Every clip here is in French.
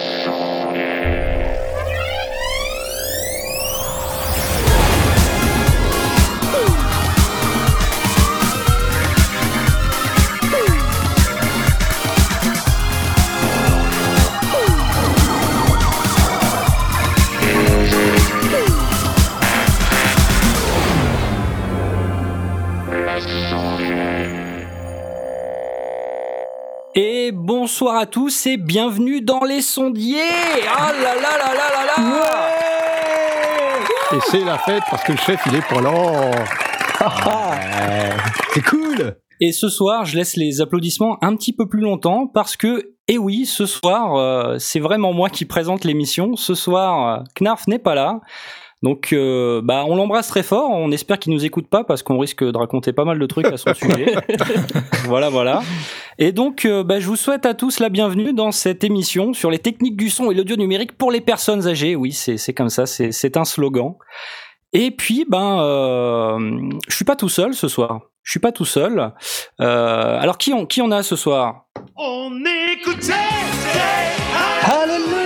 Et à tous et bienvenue dans les sondiers Ah là là là là là là Et c'est la fête parce que le chef il est pas là. C'est cool Et ce soir, je laisse les applaudissements un petit peu plus longtemps parce que, eh oui, ce soir, euh, c'est vraiment moi qui présente l'émission. Ce soir, euh, Knarf n'est pas là. Donc, euh, bah, on l'embrasse très fort. On espère qu'il nous écoute pas parce qu'on risque de raconter pas mal de trucs à son sujet. voilà, voilà. Et donc, euh, bah, je vous souhaite à tous la bienvenue dans cette émission sur les techniques du son et l'audio numérique pour les personnes âgées. Oui, c'est c'est comme ça. C'est c'est un slogan. Et puis, ben, euh, je suis pas tout seul ce soir. Je suis pas tout seul. Euh, alors, qui on qui on a ce soir? On écoutait Alléluia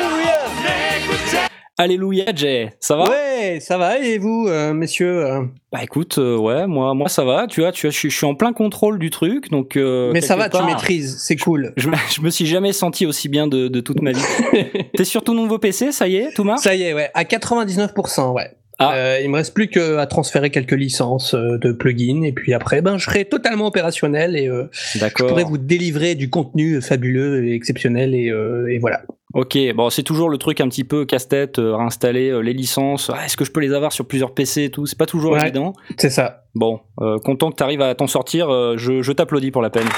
Alléluia, Jay. Ça va? Ouais, ça va, et vous, euh, messieurs euh? Bah écoute, euh, ouais, moi, moi ça va. Tu vois, tu vois, je suis- je suis en plein contrôle du truc, donc. euh, Mais ça va, quelque tu part, maîtrises, c'est cool. Je, me- je me suis jamais senti aussi bien de, de toute ma vie. T'es sur ton nouveau PC, ça y est, tout marche Ça y est, ouais, à 99%, ouais. Ah. Il me reste plus qu'à transférer quelques licences de plugins et puis après, ben, je serai totalement opérationnel et je pourrai vous délivrer du contenu fabuleux et exceptionnel et, et voilà. Ok, bon, c'est toujours le truc un petit peu casse-tête, euh, réinstaller euh, les licences. Ah, Est-ce que je peux les avoir sur plusieurs PC et tout? C'est pas toujours Ouais. évident. C'est ça. Bon, euh, content que t'arrives à t'en sortir. euh, je je t'applaudis pour la peine.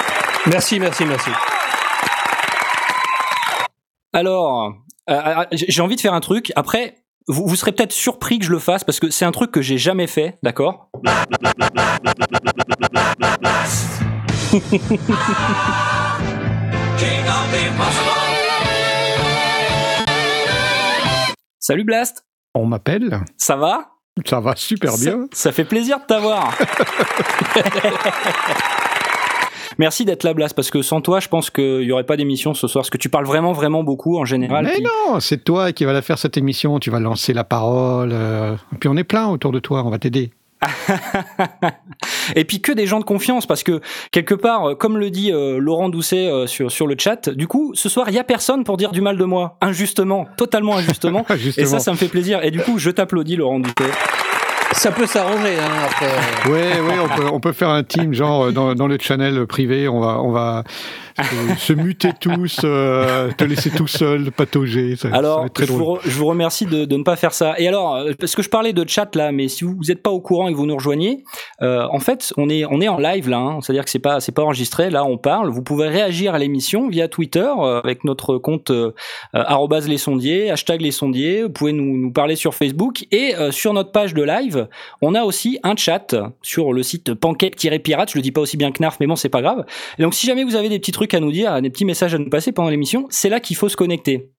Merci, merci, merci. Alors, euh, euh, j'ai j'ai envie de faire un truc. Après, vous, vous serez peut-être surpris que je le fasse parce que c'est un truc que j'ai jamais fait, d'accord? Salut Blast, On m'appelle. ça va? Ça va super bien. Ça, fait plaisir de t'avoir. Merci d'être là, Blast, parce que sans toi, je pense qu'il n'y aurait pas d'émission ce soir, parce que tu parles vraiment, vraiment beaucoup en général. Mais puis- non, c'est toi qui vas la faire cette émission. Tu vas lancer la parole. euh, et puis on est plein autour de toi. On va t'aider. Et puis que des gens de confiance, parce que quelque part, euh, comme le dit euh, Laurent Doucet euh, sur, sur le chat, du coup, ce soir, il y a personne pour dire du mal de moi, injustement, totalement injustement. Et ça, ça me fait plaisir. Et du coup, je t'applaudis, Laurent Doucet. Ça peut s'arranger hein, après. Ouais, ouais, on peut, on peut faire un team genre dans, dans le channel privé. On va, on va se, se muter tous, euh, te laisser tout seul, patauger. Ça, ça Alors, être très je vous, re- je vous remercie de, de ne pas faire ça. Et alors, euh, parce que je parlais de chat là, mais si vous n'êtes pas au courant et que vous nous rejoignez, euh, en fait, on est, on est en live là. hein. C'est-à-dire que c'est pas, c'est pas enregistré. Là, on parle. Vous pouvez réagir à l'émission via Twitter euh, avec notre compte euh, euh, arrobase les sondiers, hashtag les sondiers. Vous pouvez nous, nous parler sur Facebook et euh, sur notre page de live, on a aussi un chat sur le site pancake-pirate. Je le dis pas aussi bien que Narf, mais bon, c'est pas grave. Et donc, si jamais vous avez des petits trucs à nous dire, des petits messages à nous passer pendant l'émission, c'est là qu'il faut se connecter.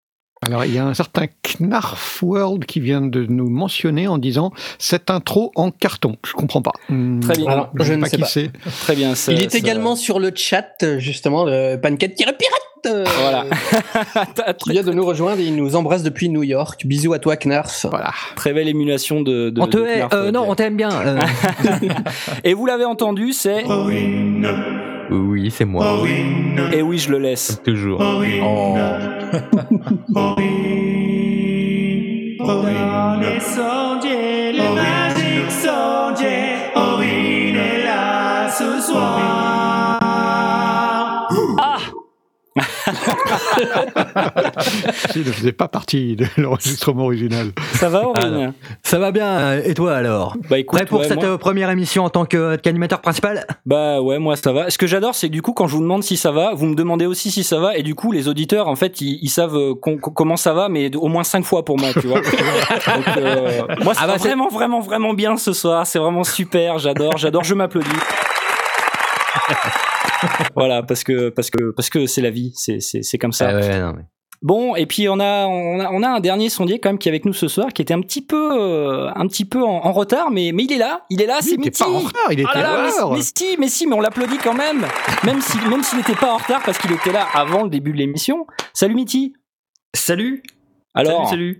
Alors, il y a un certain Knarf World qui vient de nous mentionner en disant cette intro en carton. Je comprends pas. Hmm, Très bien. Alors, je sais ne pas sais qui pas. c'est. Très bien. ça- Il est ça- également sur le chat, justement, le Pancake-Pirate euh, Voilà. qui vient de nous rejoindre et il nous embrasse depuis New York. Bisous à toi, Knarf. Voilà. Très belle émulation de. de on te de. Knarf, Euh, non, on t'aime bien. euh. Et vous l'avez entendu, c'est. Oui, c'est moi. Et oui, je le laisse. Toujours. Oh. Dans les sondiers, le magique sondier, Aurine est là ce soir. Il ne faisait pas partie de l'enregistrement original. Ça va, Aurine Ça va bien. euh, Et toi alors? Bah écoute, Prêt pour ouais, cette moi- euh, première émission en tant que- qu'animateur principal? Bah ouais, moi ça va. Ce que j'adore, c'est que du coup, quand je vous demande si ça va, vous me demandez aussi si ça va, et du coup, les auditeurs, en fait, ils, ils savent euh, comment ça va, mais au moins cinq fois pour moi, tu vois. Donc, euh, moi, ça Ah bah, va c'est- vraiment, vraiment, vraiment bien ce soir. C'est vraiment super. J'adore, j'adore. Je m'applaudis. voilà, parce que parce que parce que c'est la vie, c'est c'est c'est comme ça. Ah ouais, non, mais- Bon, et puis on a, on a, on a un dernier sondier quand même qui est avec nous ce soir, qui était un petit peu, euh, un petit peu en, en retard, mais, mais il est là, il est là, Il c'est était Mitty. pas en retard, il était Ah là mais, mais si, mais si, mais on l'applaudit quand même, même si, même s'il n'était pas en retard parce qu'il était là avant le début de l'émission. Salut Mitty. Salut Alors, Salut, salut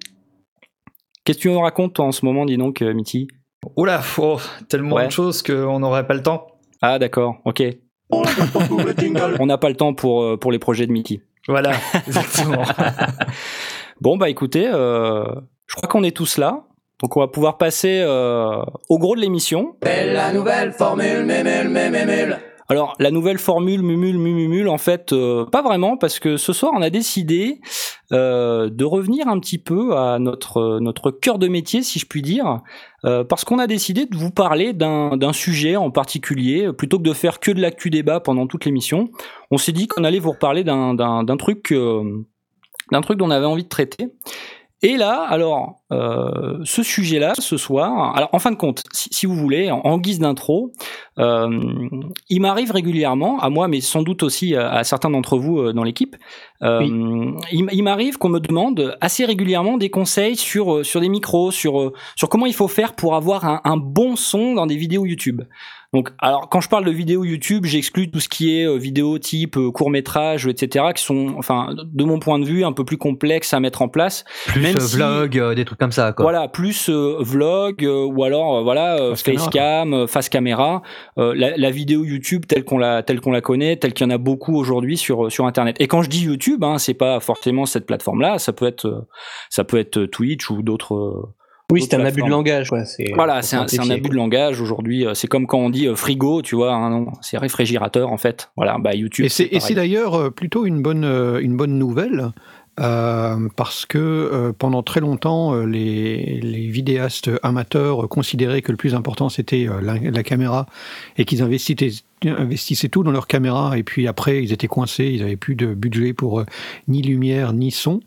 qu'est-ce que tu nous racontes toi, en ce moment, dis donc, euh, Mitty Oula, oh, tellement Ouais. de choses qu'on n'aurait pas le temps. Ah, d'accord, ok. On n'a pas le temps pour, euh, pour les projets de Mitty. Voilà, exactement. Bon, bah écoutez, euh, je crois qu'on est tous là. Donc on va pouvoir passer euh, au gros de l'émission. La nouvelle formule, mémule, mémule. Alors la nouvelle formule mumule mumumule en fait euh, pas vraiment parce que ce soir on a décidé euh, de revenir un petit peu à notre euh, notre cœur de métier si je puis dire parce qu'on a décidé de vous parler d'un d'un sujet en particulier plutôt que de faire que de l'actu débat pendant toute l'émission on s'est dit qu'on allait vous reparler d'un d'un d'un truc d'un truc dont on avait envie de traiter et là, alors, euh, ce sujet-là, ce soir, alors en fin de compte, si, si vous voulez, en, en guise d'intro, euh, il m'arrive régulièrement, à moi, mais sans doute aussi à, à certains d'entre vous euh, dans l'équipe, euh, il, il m'arrive qu'on me demande assez régulièrement des conseils sur, sur des micros, sur, sur comment il faut faire pour avoir un, un bon son dans des vidéos YouTube. Donc, alors, quand je parle de vidéos YouTube, j'exclus tout ce qui est euh, vidéo type euh, court métrage, etc., qui sont, enfin, de mon point de vue, un peu plus complexes à mettre en place. Plus Même euh, si- vlog, euh, des trucs comme ça, quoi. Voilà, plus vlog ou alors voilà Face facecam, face caméra, la, la vidéo YouTube telle qu'on la telle qu'on la connaît, telle qu'il y en a beaucoup aujourd'hui sur sur internet. Et quand je dis YouTube, hein, c'est pas forcément cette plateforme-là, ça peut être ça peut être Twitch ou d'autres. Oui, c'est un abus de langage. Voilà, c'est un, abus de langage aujourd'hui. euh, C'est comme quand on dit euh, frigo, tu vois, hein, non, c'est réfrigérateur en fait. Voilà, bah YouTube. Et c'est et pareil. c'est d'ailleurs euh, plutôt une bonne, euh, une bonne nouvelle. Euh, parce que euh, pendant très longtemps, euh, les, vidéastes amateurs considéraient que le plus important c'était la, caméra et qu'ils investissaient, tout dans leur caméra et puis après ils étaient coincés, ils n'avaient plus de budget pour ni lumière ni son.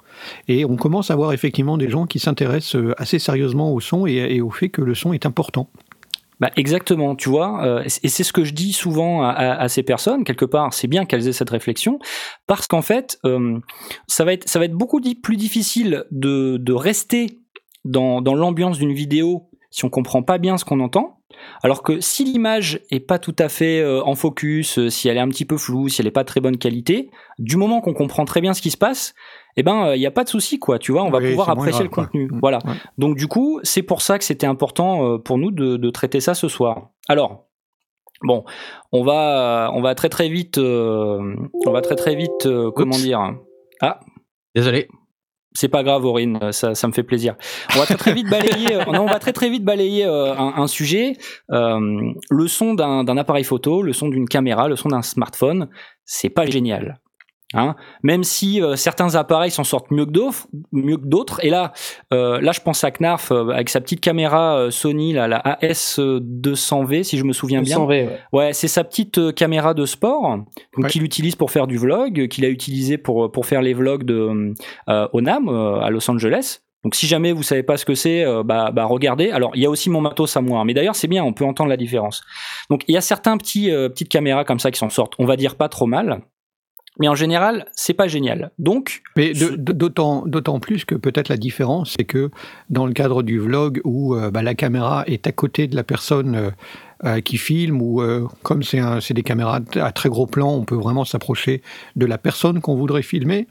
Et on commence à voir effectivement des gens qui s'intéressent assez sérieusement au son et au fait que le son est important. Bah exactement, tu vois, euh, et c'est ce que je dis souvent à, ces personnes quelque part. C'est bien qu'elles aient cette réflexion parce qu'en fait, ça va être ça va être beaucoup plus difficile de, de rester dans, dans l'ambiance d'une vidéo si on comprend pas bien ce qu'on entend. Alors que si l'image est pas tout à fait euh, en focus, euh, si elle est un petit peu floue, si elle est pas très bonne qualité, du moment qu'on comprend très bien ce qui se passe, eh ben il y a pas de souci quoi. Tu vois, on va Oui, pouvoir apprécier grave, le quoi. contenu. Mm. Voilà. Ouais. Donc du coup, c'est pour ça que c'était important euh, pour nous de, de traiter ça ce soir. Alors, bon, on va, on va très très vite, euh, on va très très vite, euh, comment Oups. dire? Ah, Désolé. C'est pas grave, Aurine, ça, ça me fait plaisir. On va très vite balayer, euh, on va très très vite balayer euh, un, sujet. Euh, le son d'un appareil photo, le son d'une caméra, le son d'un smartphone, c'est pas génial. Hein Même si euh, certains appareils s'en sortent mieux que d'autres, mieux que d'autres. Et là, euh, là, je pense à Knarf euh, avec sa petite caméra euh, Sony, là, la AS200V, si je me souviens bien. 200 V, ouais. Ouais, c'est sa petite euh, caméra de sport donc, Ouais. qu'il utilise pour faire du vlog, qu'il a utilisé pour pour faire les vlogs de euh, au NAM euh, à Los Angeles. Donc si jamais vous savez pas ce que c'est, euh, bah, bah regardez. Alors il y a aussi mon matos à moi, hein. mais d'ailleurs c'est bien, on peut entendre la différence. Donc il y a certains petits euh, petites caméras comme ça qui s'en sortent. On va dire pas trop mal, mais en général c'est pas génial. Donc Mais d'autant d'autant plus que peut-être la différence, c'est que dans le cadre du vlog où euh, bah, la caméra est à côté de la personne euh, euh, qui filme, ou euh, comme c'est des caméras à très gros plan, on peut vraiment s'approcher de la personne qu'on voudrait filmer,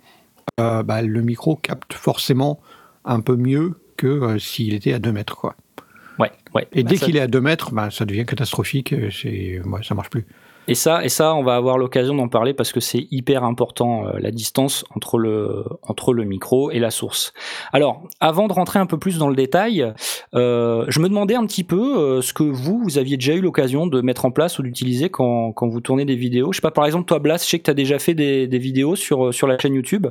euh, bah, le micro capte forcément un peu mieux que s'il était à 2 mètres. Quoi. ouais, ouais. Et Bah, dès ça- qu'il est à 2 mètres, bah, ça devient catastrophique, c'est, ouais, ça marche plus. Et ça, et ça, on va avoir l'occasion d'en parler parce que c'est hyper important euh, la distance entre le entre le micro et la source. Alors, avant de rentrer un peu plus dans le détail, euh, je me demandais un petit peu euh, ce que vous vous aviez déjà eu l'occasion de mettre en place ou d'utiliser quand quand vous tournez des vidéos. Je sais pas, par exemple, toi, Blas, je sais que tu as déjà fait des, des vidéos sur sur la chaîne YouTube.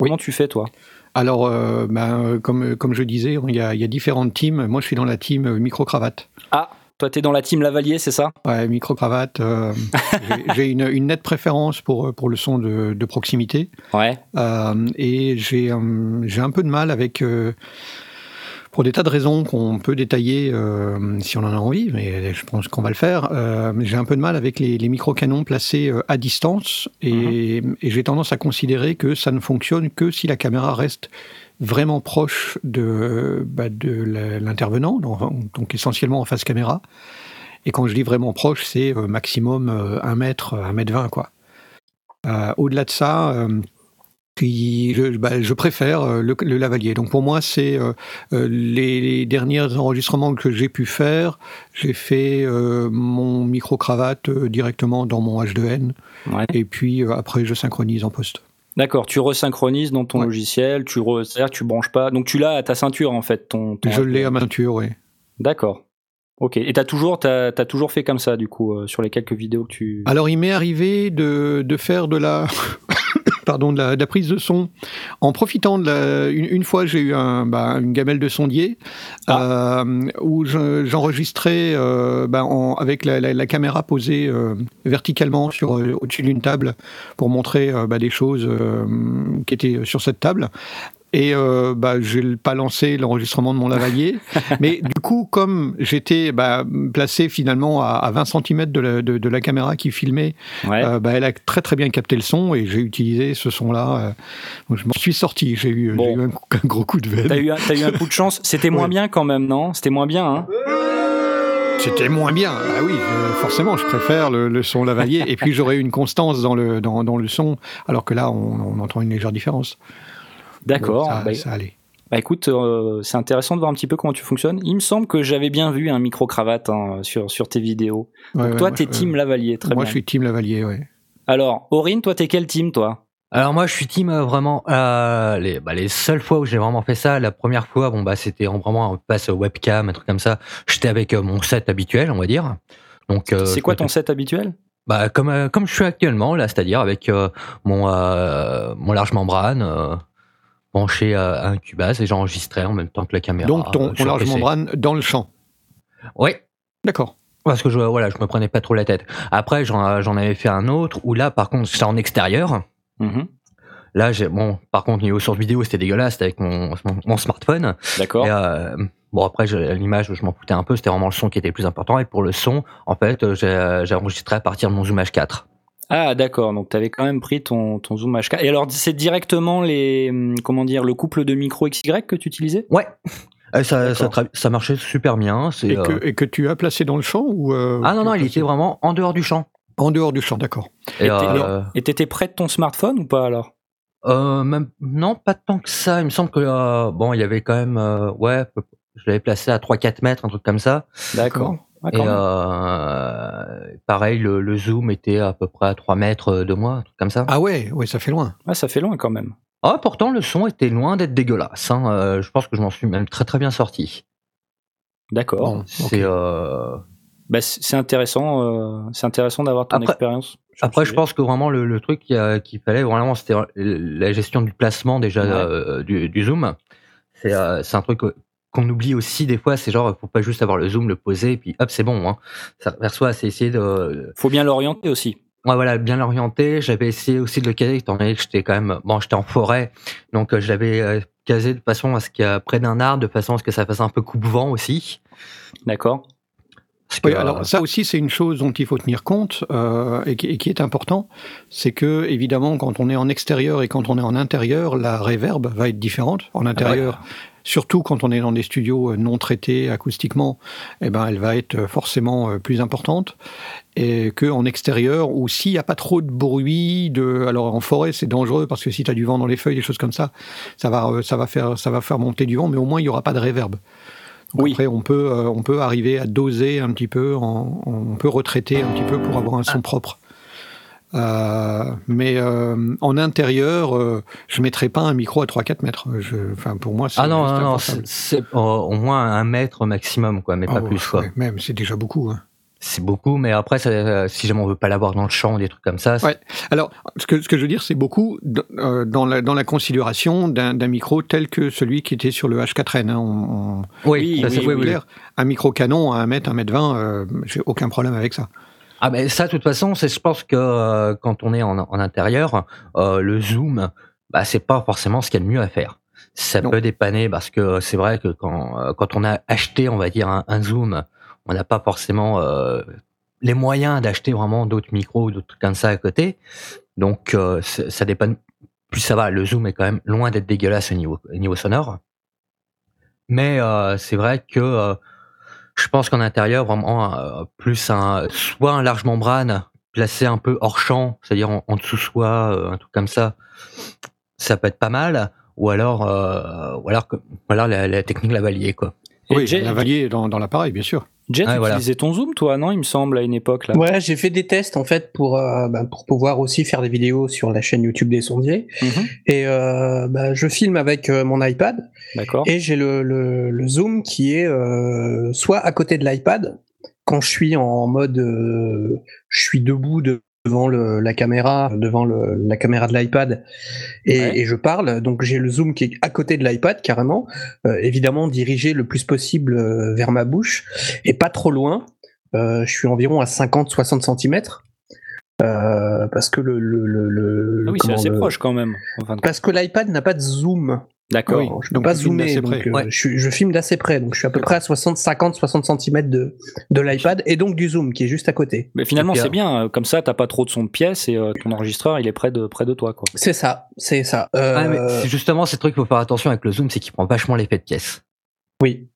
Oui. Comment tu fais, toi? Alors, ben, comme, comme je disais, il y, a, il y a différentes teams. Moi, je suis dans la team euh, micro-cravate. Ah, toi, t'es dans la team Lavalier, c'est ça? Ouais, micro-cravate. euh, j'ai- une, une nette préférence pour, pour le son de, de proximité. Ouais. Euh, et j'ai euh, un peu de mal avec, euh, pour des tas de raisons qu'on peut détailler euh, si on en a envie, mais je pense qu'on va le faire. euh, j'ai un peu de mal avec les, les micro-canons placés euh, à distance. Et, et j'ai tendance à considérer que ça ne fonctionne que si la caméra reste vraiment proche de, bah, de l'intervenant, donc, essentiellement en face caméra. Et quand je dis vraiment proche, c'est euh, maximum euh, 1 mètre, 1 mètre 20, quoi. Euh, Au-delà de ça, euh, Qui, je, bah, je préfère euh, le, le lavalier. Donc pour moi, c'est euh, euh, les, les derniers enregistrements que j'ai pu faire. J'ai fait euh, mon micro-cravate euh, directement dans mon H2N. Ouais. Et puis euh, après, je synchronise en poste. D'accord, tu resynchronises dans ton Ouais. logiciel, tu re... c'est-à-dire que tu branches pas. Donc tu l'as à ta ceinture en fait. Ton, ton- Je l'ai à ma ceinture, oui. D'accord. Ok. Et t'as toujours, t'as, t'as toujours fait comme ça du coup euh, sur les quelques vidéos que tu. Alors, il m'est arrivé de, de faire de la, pardon, de la, de la prise de son en profitant de la. Une, une fois, j'ai eu un, bah, une gamelle de sondier euh, où je- j'enregistrais euh, bah, avec la, caméra posée euh, verticalement sur au-dessus d'une table pour montrer bah, des choses qui étaient sur cette table. Et euh, bah, j'ai pas lancé l'enregistrement de mon lavalier. Mais du coup, comme j'étais bah, placé finalement à, à 20 cm de la, de, de la caméra qui filmait, Ouais. euh, bah, elle a très très bien capté le son et j'ai utilisé ce son-là. euh, je m'en suis sorti. J'ai eu, Bon. j'ai eu un, gros coup de veine. T'as eu, eu un coup de chance. C'était moins Ouais. bien quand même, non? C'était moins bien, hein? C'était moins bien. Ah oui, euh, forcément, je préfère le, le son lavalier. et puis j'aurais eu une constance dans le, dans, dans le son, alors que là, on, on entend une légère différence. D'accord. Ça, Bah, ça allait. bah, écoute, euh, c'est intéressant de voir un petit peu comment tu fonctionnes. Il me semble que j'avais bien vu un micro cravate hein, sur sur tes vidéos. Ouais, Donc ouais, toi, moi, t'es team lavalier, très Moi, bien. je suis team lavalier, ouais. Alors, Aurine, toi, t'es quel team, toi? Alors moi, je suis team euh, vraiment. euh, les, bah, les seules fois où j'ai vraiment fait ça, la première fois, bon bah c'était en vraiment un passe webcam, un truc comme ça. J'étais avec euh, mon set habituel, on va dire. Donc euh, C'est quoi ton set habituel? Bah comme euh, comme je suis actuellement là, c'est-à-dire avec euh, mon euh, mon large membrane euh, branché à, un Cubase et j'enregistrais en même temps que la caméra. Donc, ton, euh, ton large PC. membrane dans le champ. Oui. D'accord. Parce que je voilà, je me prenais pas trop la tête. Après, j'en avais fait un autre où là, par contre, c'était en extérieur. Mhm. Là, j'ai bon. Par contre, niveau source vidéo, c'était dégueulasse c'était avec mon, mon, mon smartphone. D'accord. Euh, bon, après, l'image, je m'en foutais un peu. C'était vraiment le son qui était le plus important. Et pour le son, en fait, euh, j'ai j'ai enregistré à partir de mon Zoom H4. Ah, d'accord. Donc, t'avais quand même pris ton, ton Zoom H4. Et alors, c'est directement les, hum, comment dire, le couple de micro XY que tu utilisais? Ouais. Et ça, ça, D'accord. tra- ça marchait super bien. C'est, Et, euh, que, et que tu as placé dans le champ ou euh, Ah non, non, tu- il était vraiment en dehors du champ. En dehors du champ, d'accord. Et, euh, t'étais près de ton smartphone ou pas alors? Euh, même, non, pas tant que ça. Il me semble que, euh, bon, il y avait quand même, euh, ouais, je l'avais placé à 3-4 mètres, un truc comme ça. D'accord. Ah, Et euh, pareil, le, le zoom était à peu près à 3 mètres de moi, un truc comme ça. Ah ouais, ouais, ça fait loin. Ah, ça fait loin quand même. Ah, pourtant, le son était loin d'être dégueulasse. hein. Euh, je pense que je m'en suis même très très bien sorti. D'accord. Bon. C'est euh, Bah, c'est intéressant. euh, c'est intéressant d'avoir ton Après- expérience. Après, je pense que vraiment le, le truc qu'il fallait vraiment, c'était la gestion du placement déjà Ouais. euh, du, du zoom. C'est euh, un truc qu'on oublie aussi des fois. C'est genre, faut pas juste avoir le zoom, le poser, et puis hop, c'est bon. Hein. Ça vers soi, c'est essayer de, Faut bien l'orienter aussi. ouais, voilà, bien l'orienter. J'avais essayé aussi de le caser, étant donné que j'étais quand même, bon, j'étais en forêt, donc euh, je l'avais euh, casé de façon à ce qu'il y a près d'un arbre, de façon à ce que ça fasse un peu coupe-vent aussi. D'accord. Oui, euh, alors ça aussi c'est une chose dont il faut tenir compte euh, et, qui, et qui est important, c'est que évidemment quand on est en extérieur et quand on est en intérieur, la réverb va être différente. En intérieur, surtout quand on est dans des studios euh, non traités acoustiquement, eh ben elle va être forcément euh, plus importante et que en extérieur où s'il n'y a pas trop de bruit de alors en forêt c'est dangereux parce que si tu as du vent dans les feuilles des choses comme ça ça va euh, ça va faire ça va faire monter du vent mais au moins il y aura pas de réverb donc Oui. Après, on peut, euh, on peut arriver à doser un petit peu, en- on peut retraiter un petit peu pour avoir un son propre. Euh, mais euh, en intérieur, euh, je mettrai pas un micro à 3-4 mètres. Je, enfin, pour moi, c'est Ah non, non, non, c'est euh, au moins un mètre maximum, quoi, mais Ah pas plus, quoi. ouais, même, c'est déjà beaucoup. hein. C'est beaucoup, mais après, ça, euh, si jamais on veut pas l'avoir dans le champ des trucs comme ça, c'est- Ouais. Alors, ce que, ce que je veux dire, c'est beaucoup euh, dans, la, dans la considération d'un d'un micro tel que celui qui était sur le H4n. hein. On- on- oui, ça, oui, oui, oui, oui. clair. Un micro canon à 1 mètre, 1 mètre 20, euh, j'ai aucun problème avec ça. Ah ben ça, de toute façon, c'est, je pense que euh, quand on est en, en intérieur, euh, le zoom, bah c'est pas forcément ce qu'il y a de mieux à faire. Ça Non. peut dépanner parce que c'est vrai que quand euh, quand on a acheté, on va dire un, un zoom, on n'a pas forcément euh, les moyens d'acheter vraiment d'autres micros ou d'autres trucs comme ça à côté. Donc euh, ça dépanne. Plus ça va, le zoom est quand même loin d'être dégueulasse au niveau au niveau sonore. Mais euh, c'est vrai que euh, je pense qu'en intérieur, vraiment, euh, plus un, soit un large membrane placé un peu hors champ, c'est-à-dire en, en dessous soi, euh, un truc comme ça, ça peut être pas mal, ou alors, euh, ou alors, que- ou alors la, la technique lavalier, quoi. Et Oui, Jet, la valier dans, dans l'appareil, bien sûr. Jet, tu voilà. utilisais ton zoom, toi, non Il me semble à une époque là. Ouais, j'ai fait des tests en fait pour euh, bah, pour pouvoir aussi faire des vidéos sur la chaîne YouTube des sondiers. Mhm, Et euh, bah, je filme avec euh, mon iPad D'accord. et j'ai le, le, le zoom qui est euh, soit à côté de l'iPad quand je suis en mode euh, je suis debout de- devant le, la caméra devant le, la caméra de l'iPad. Et, Ouais. et je parle. Donc j'ai le zoom qui est à côté de l'iPad carrément. Euh, évidemment dirigé le plus possible euh, vers ma bouche. Et pas trop loin Euh, je suis environ à 50-60 cm parce que le, le, le, le- Ah oui, c'est assez proche quand même. en fin parce que l'iPad n'a pas de zoom D'accord. Oui. je peux donc pas zoomer, d'assez donc près. euh, Ouais. je, suis- je filme d'assez près, donc je suis à peu près à 60, 50, 60 cm de, de l'iPad et donc du zoom qui est juste à côté. Mais finalement, c'est bien. euh, Comme ça, t'as pas trop de son de pièce et euh, ton enregistreur, il est près de près de toi, quoi. C'est ça, c'est ça. Euh, Ouais, mais c'est justement, ces trucs, faut faire attention avec le zoom, c'est qu'il prend vachement l'effet de pièce. oui,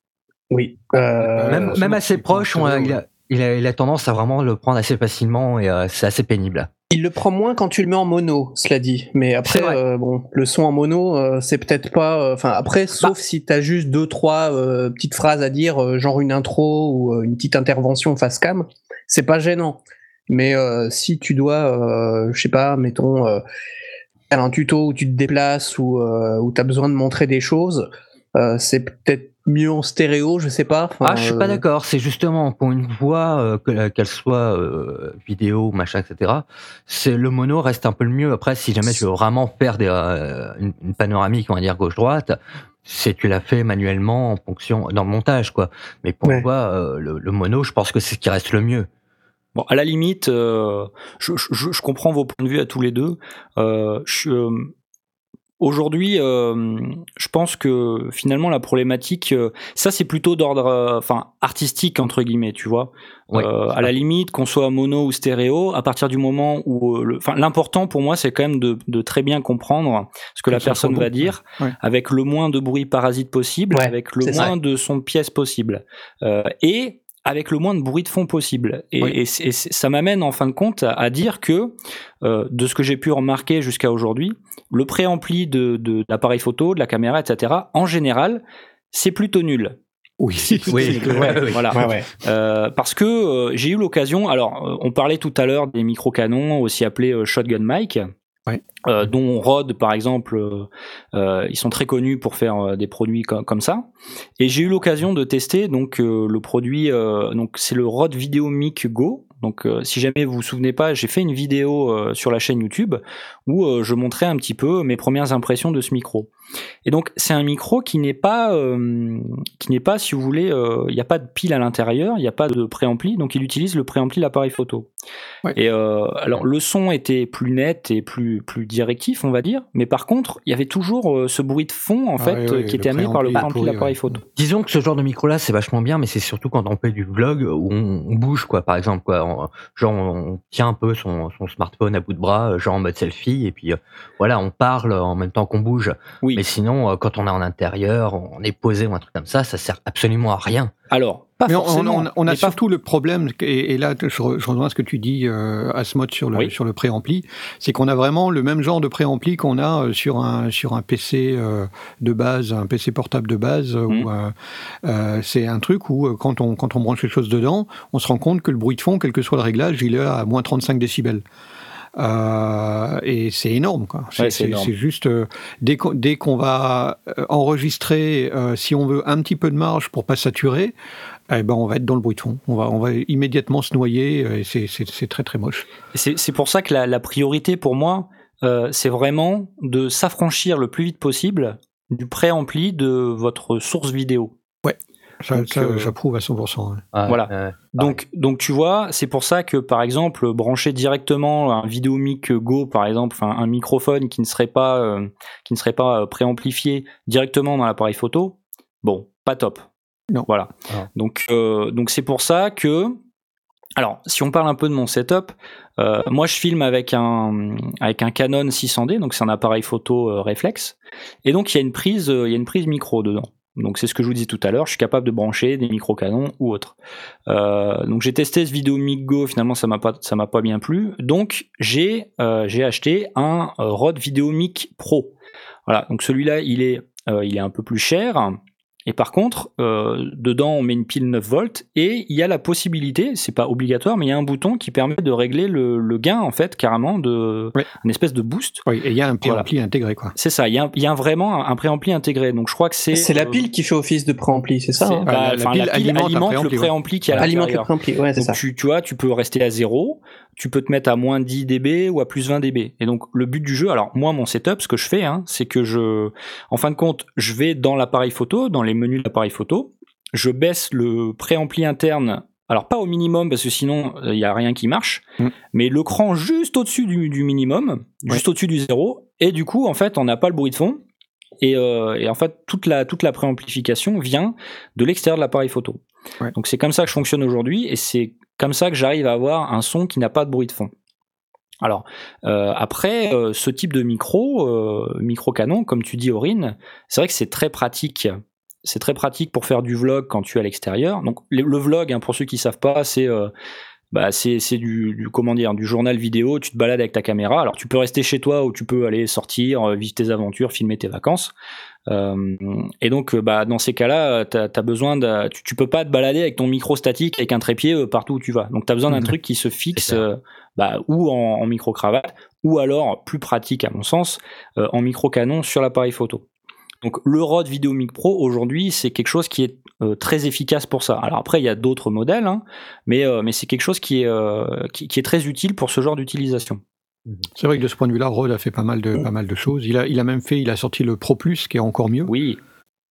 oui. Euh, même, même assez proche, on a- il, a, il, a, il a tendance à vraiment le prendre assez facilement et euh, c'est assez pénible. il le prend moins quand tu le mets en mono, cela dit. Mais après, euh, bon, le son en mono, euh, c'est peut-être pas. Enfin, après, sauf si t'as juste deux, trois petites phrases à dire, genre une intro ou une petite intervention face cam, c'est pas gênant. Mais si tu dois, je sais pas, mettons, faire un tuto où tu te déplaces ou euh, où t'as besoin de montrer des choses, c'est peut-être mieux en stéréo, je sais pas. Enfin, Ah, je suis pas euh, d'accord. C'est justement pour une voix, euh, que- qu'elle soit euh, vidéo, machin, etc. C'est le mono reste un peu le mieux. Après, si jamais tu veux vraiment faire des, euh, une, une panoramique, on va dire gauche droite, c'est tu l'as fait manuellement en fonction dans le montage, quoi. Mais pour Ouais. une voix, euh, le, le mono, je pense que c'est ce qui reste le mieux. Bon, à la limite, euh, je, je- je comprends vos points de vue à tous les deux. Euh, je- euh, Aujourd'hui, euh, je pense que finalement la problématique, euh, ça c'est plutôt d'ordre, euh, enfin artistique entre guillemets, tu vois. Ouais, Euh, à la limite, qu'on soit mono ou stéréo, à partir du moment où, euh, enfin l'important pour moi, c'est quand même de, de très bien comprendre ce que la personne bon, va dire, ouais. avec le moins de bruit parasite possible, Ouais, avec le ça. moins de son de pièce possible, euh, et avec le moins de bruit de fond possible. Et, Oui. et c'est- et c'est- ça m'amène en fin de compte à, à dire que, euh, de ce que j'ai pu remarquer jusqu'à aujourd'hui, le préampli de, de l'appareil photo, de la caméra, etc., en général, c'est plutôt nul. Oui, Oui, ouais, oui. Voilà. Ouais, ouais. Euh, parce que euh, j'ai eu l'occasion. Alors, euh, on parlait tout à l'heure des micro-canons, aussi appelés euh, shotgun mic, Euh, dont Rode, par exemple, euh, euh, ils sont très connus pour faire des produits co- comme ça. Et j'ai eu l'occasion de tester donc le produit. donc c'est le Rode Video Mic Go. Donc, si jamais vous vous souvenez pas, j'ai fait une vidéo sur la chaîne YouTube où je montrais un petit peu mes premières impressions de ce micro. Et donc, c'est un micro qui n'est pas, euh, qui n'est pas, si vous voulez, euh, il n'y a pas de pile à l'intérieur, il n'y a pas de préampli, donc il utilise le préampli de l'appareil photo. Ouais. Et euh, alors, le son était plus net et plus, plus directif, on va dire, mais par contre, il y avait toujours euh, ce bruit de fond, en Ah fait, euh, qui était amené par le préampli de l'appareil ouais. photo. Disons que ce genre de micro-là, c'est vachement bien, mais c'est surtout quand on fait du vlog où on, on bouge, quoi. Par exemple, quoi. On- genre, on tient un peu son, son smartphone à bout de bras, euh, genre en mode selfie, et puis euh, voilà, on parle en même temps qu'on bouge. Oui. Mais sinon, euh, quand on est en intérieur, on est posé ou un truc comme ça, ça sert absolument à rien. Alors, pas Mais on, forcément. on- on a mais pas- surtout le problème, et, et là je, re- je rejoins ce que tu dis, euh, Asmod, sur le, Oui. sur le préampli, c'est qu'on a vraiment le même genre de préampli qu'on a euh, sur un, sur un PC euh, de base, un PC portable de base. où, euh, euh, c'est un truc où quand on, quand on branche quelque chose dedans, on se rend compte que le bruit de fond, quel que soit le réglage, il est à moins 35 décibels. Euh, et c'est énorme, quoi. C'est Ouais, c'est c'est- énorme. c'est juste euh, dès qu'on dès qu'on va euh, enregistrer, euh, si on veut un petit peu de marge pour pas saturer, eh ben on va être dans le bruit de fond. On va on va immédiatement se noyer et c'est très très moche. C'est pour ça que la, la priorité pour moi, c'est vraiment de s'affranchir le plus vite possible du préampli de votre source vidéo. Euh, j'approuve à 100%. ouais. Voilà. Euh, Donc, donc tu vois, c'est pour ça que par exemple brancher directement un Vidéomic Go par exemple, enfin un microphone qui ne serait pas euh, qui ne serait pas euh, préamplifié directement dans l'appareil photo, bon, pas top. Non. Voilà. Non. Donc euh, donc c'est pour ça que alors si on parle un peu de mon setup, euh, moi je filme avec un avec un Canon 600D, donc c'est un appareil photo euh, réflexe, et donc il y a une prise euh, il y a une prise micro dedans. Donc c'est ce que je vous disais tout à l'heure, je suis capable de brancher des micro canons ou autres. Euh, donc j'ai testé ce vidéo Go, finalement ça m'a pas m'a pas bien plu. Donc j'ai euh, acheté un euh, Rode Videomic Pro. Voilà, donc celui-là il il est un peu plus cher. Et par contre, euh, dedans on met une pile 9 volts et il y a la possibilité, c'est pas obligatoire, mais il y a un bouton qui permet de régler le, le gain en fait carrément de Oui. une espèce de boost. Oui, et il y a un Voilà. préampli intégré, quoi. C'est ça, il y a, y a un- vraiment un, un préampli intégré. Donc je crois que c'est C'est la euh, pile qui fait office de préampli, c'est ça hein bah, Ah, la- pile la pile alimente le préampli, ouais. qui à Alimente le préampli, ouais, c'est Donc ça. tu, tu vois, tu peux rester à 0, tu peux te mettre à moins 10 dB ou à plus 20 dB. Et donc le but du jeu, alors moi mon setup, ce que je fais, hein, c'est que je, en fin de compte, je vais dans l'appareil photo, dans les menus de l'appareil photo, je baisse le préampli interne. Alors pas au minimum parce que sinon il y a rien qui marche, Mm. mais le cran juste au-dessus du, du minimum, juste au-dessus du zéro, et du coup en fait on n'a pas le bruit de fond. Et, euh, et en fait toute la toute la préamplification vient de l'extérieur de l'appareil photo. Ouais. Donc c'est comme ça que je fonctionne aujourd'hui et c'est comme ça que j'arrive à avoir un son qui n'a pas de bruit de fond. Alors euh, après euh, ce type de micro, euh, micro canon, comme tu dis Aurine, c'est vrai que c'est très pratique. C'est très pratique pour faire du vlog quand tu es à l'extérieur. Donc le, vlog, hein, pour ceux qui savent pas, c'est bah, c'est du, du comment dire du journal vidéo. Tu te balades avec ta caméra. Alors tu peux rester chez toi ou tu peux aller sortir, vivre tes aventures, filmer tes vacances. Euh, et donc, euh, bah, dans ces cas-là, tu as, besoin de. Tu, tu peux pas te balader avec ton micro statique, avec un trépied euh, partout où tu vas. Donc, tu as besoin d'un Mhm. truc qui se fixe, euh, bah, ou en, en micro-cravate, ou alors, plus pratique à mon sens, euh, en micro-canon sur l'appareil photo. Donc, le Rode VideoMic Pro, aujourd'hui, c'est quelque chose qui est euh, très efficace pour ça. Alors, après, il y a d'autres modèles, hein, mais, euh, mais c'est quelque chose qui est, euh, qui, qui est très utile pour ce genre d'utilisation. C'est vrai que de ce point de vue-là, Rode a fait pas mal de, pas mal de choses. Il a, il a même fait, il a sorti le Pro Plus, qui est encore mieux. Oui.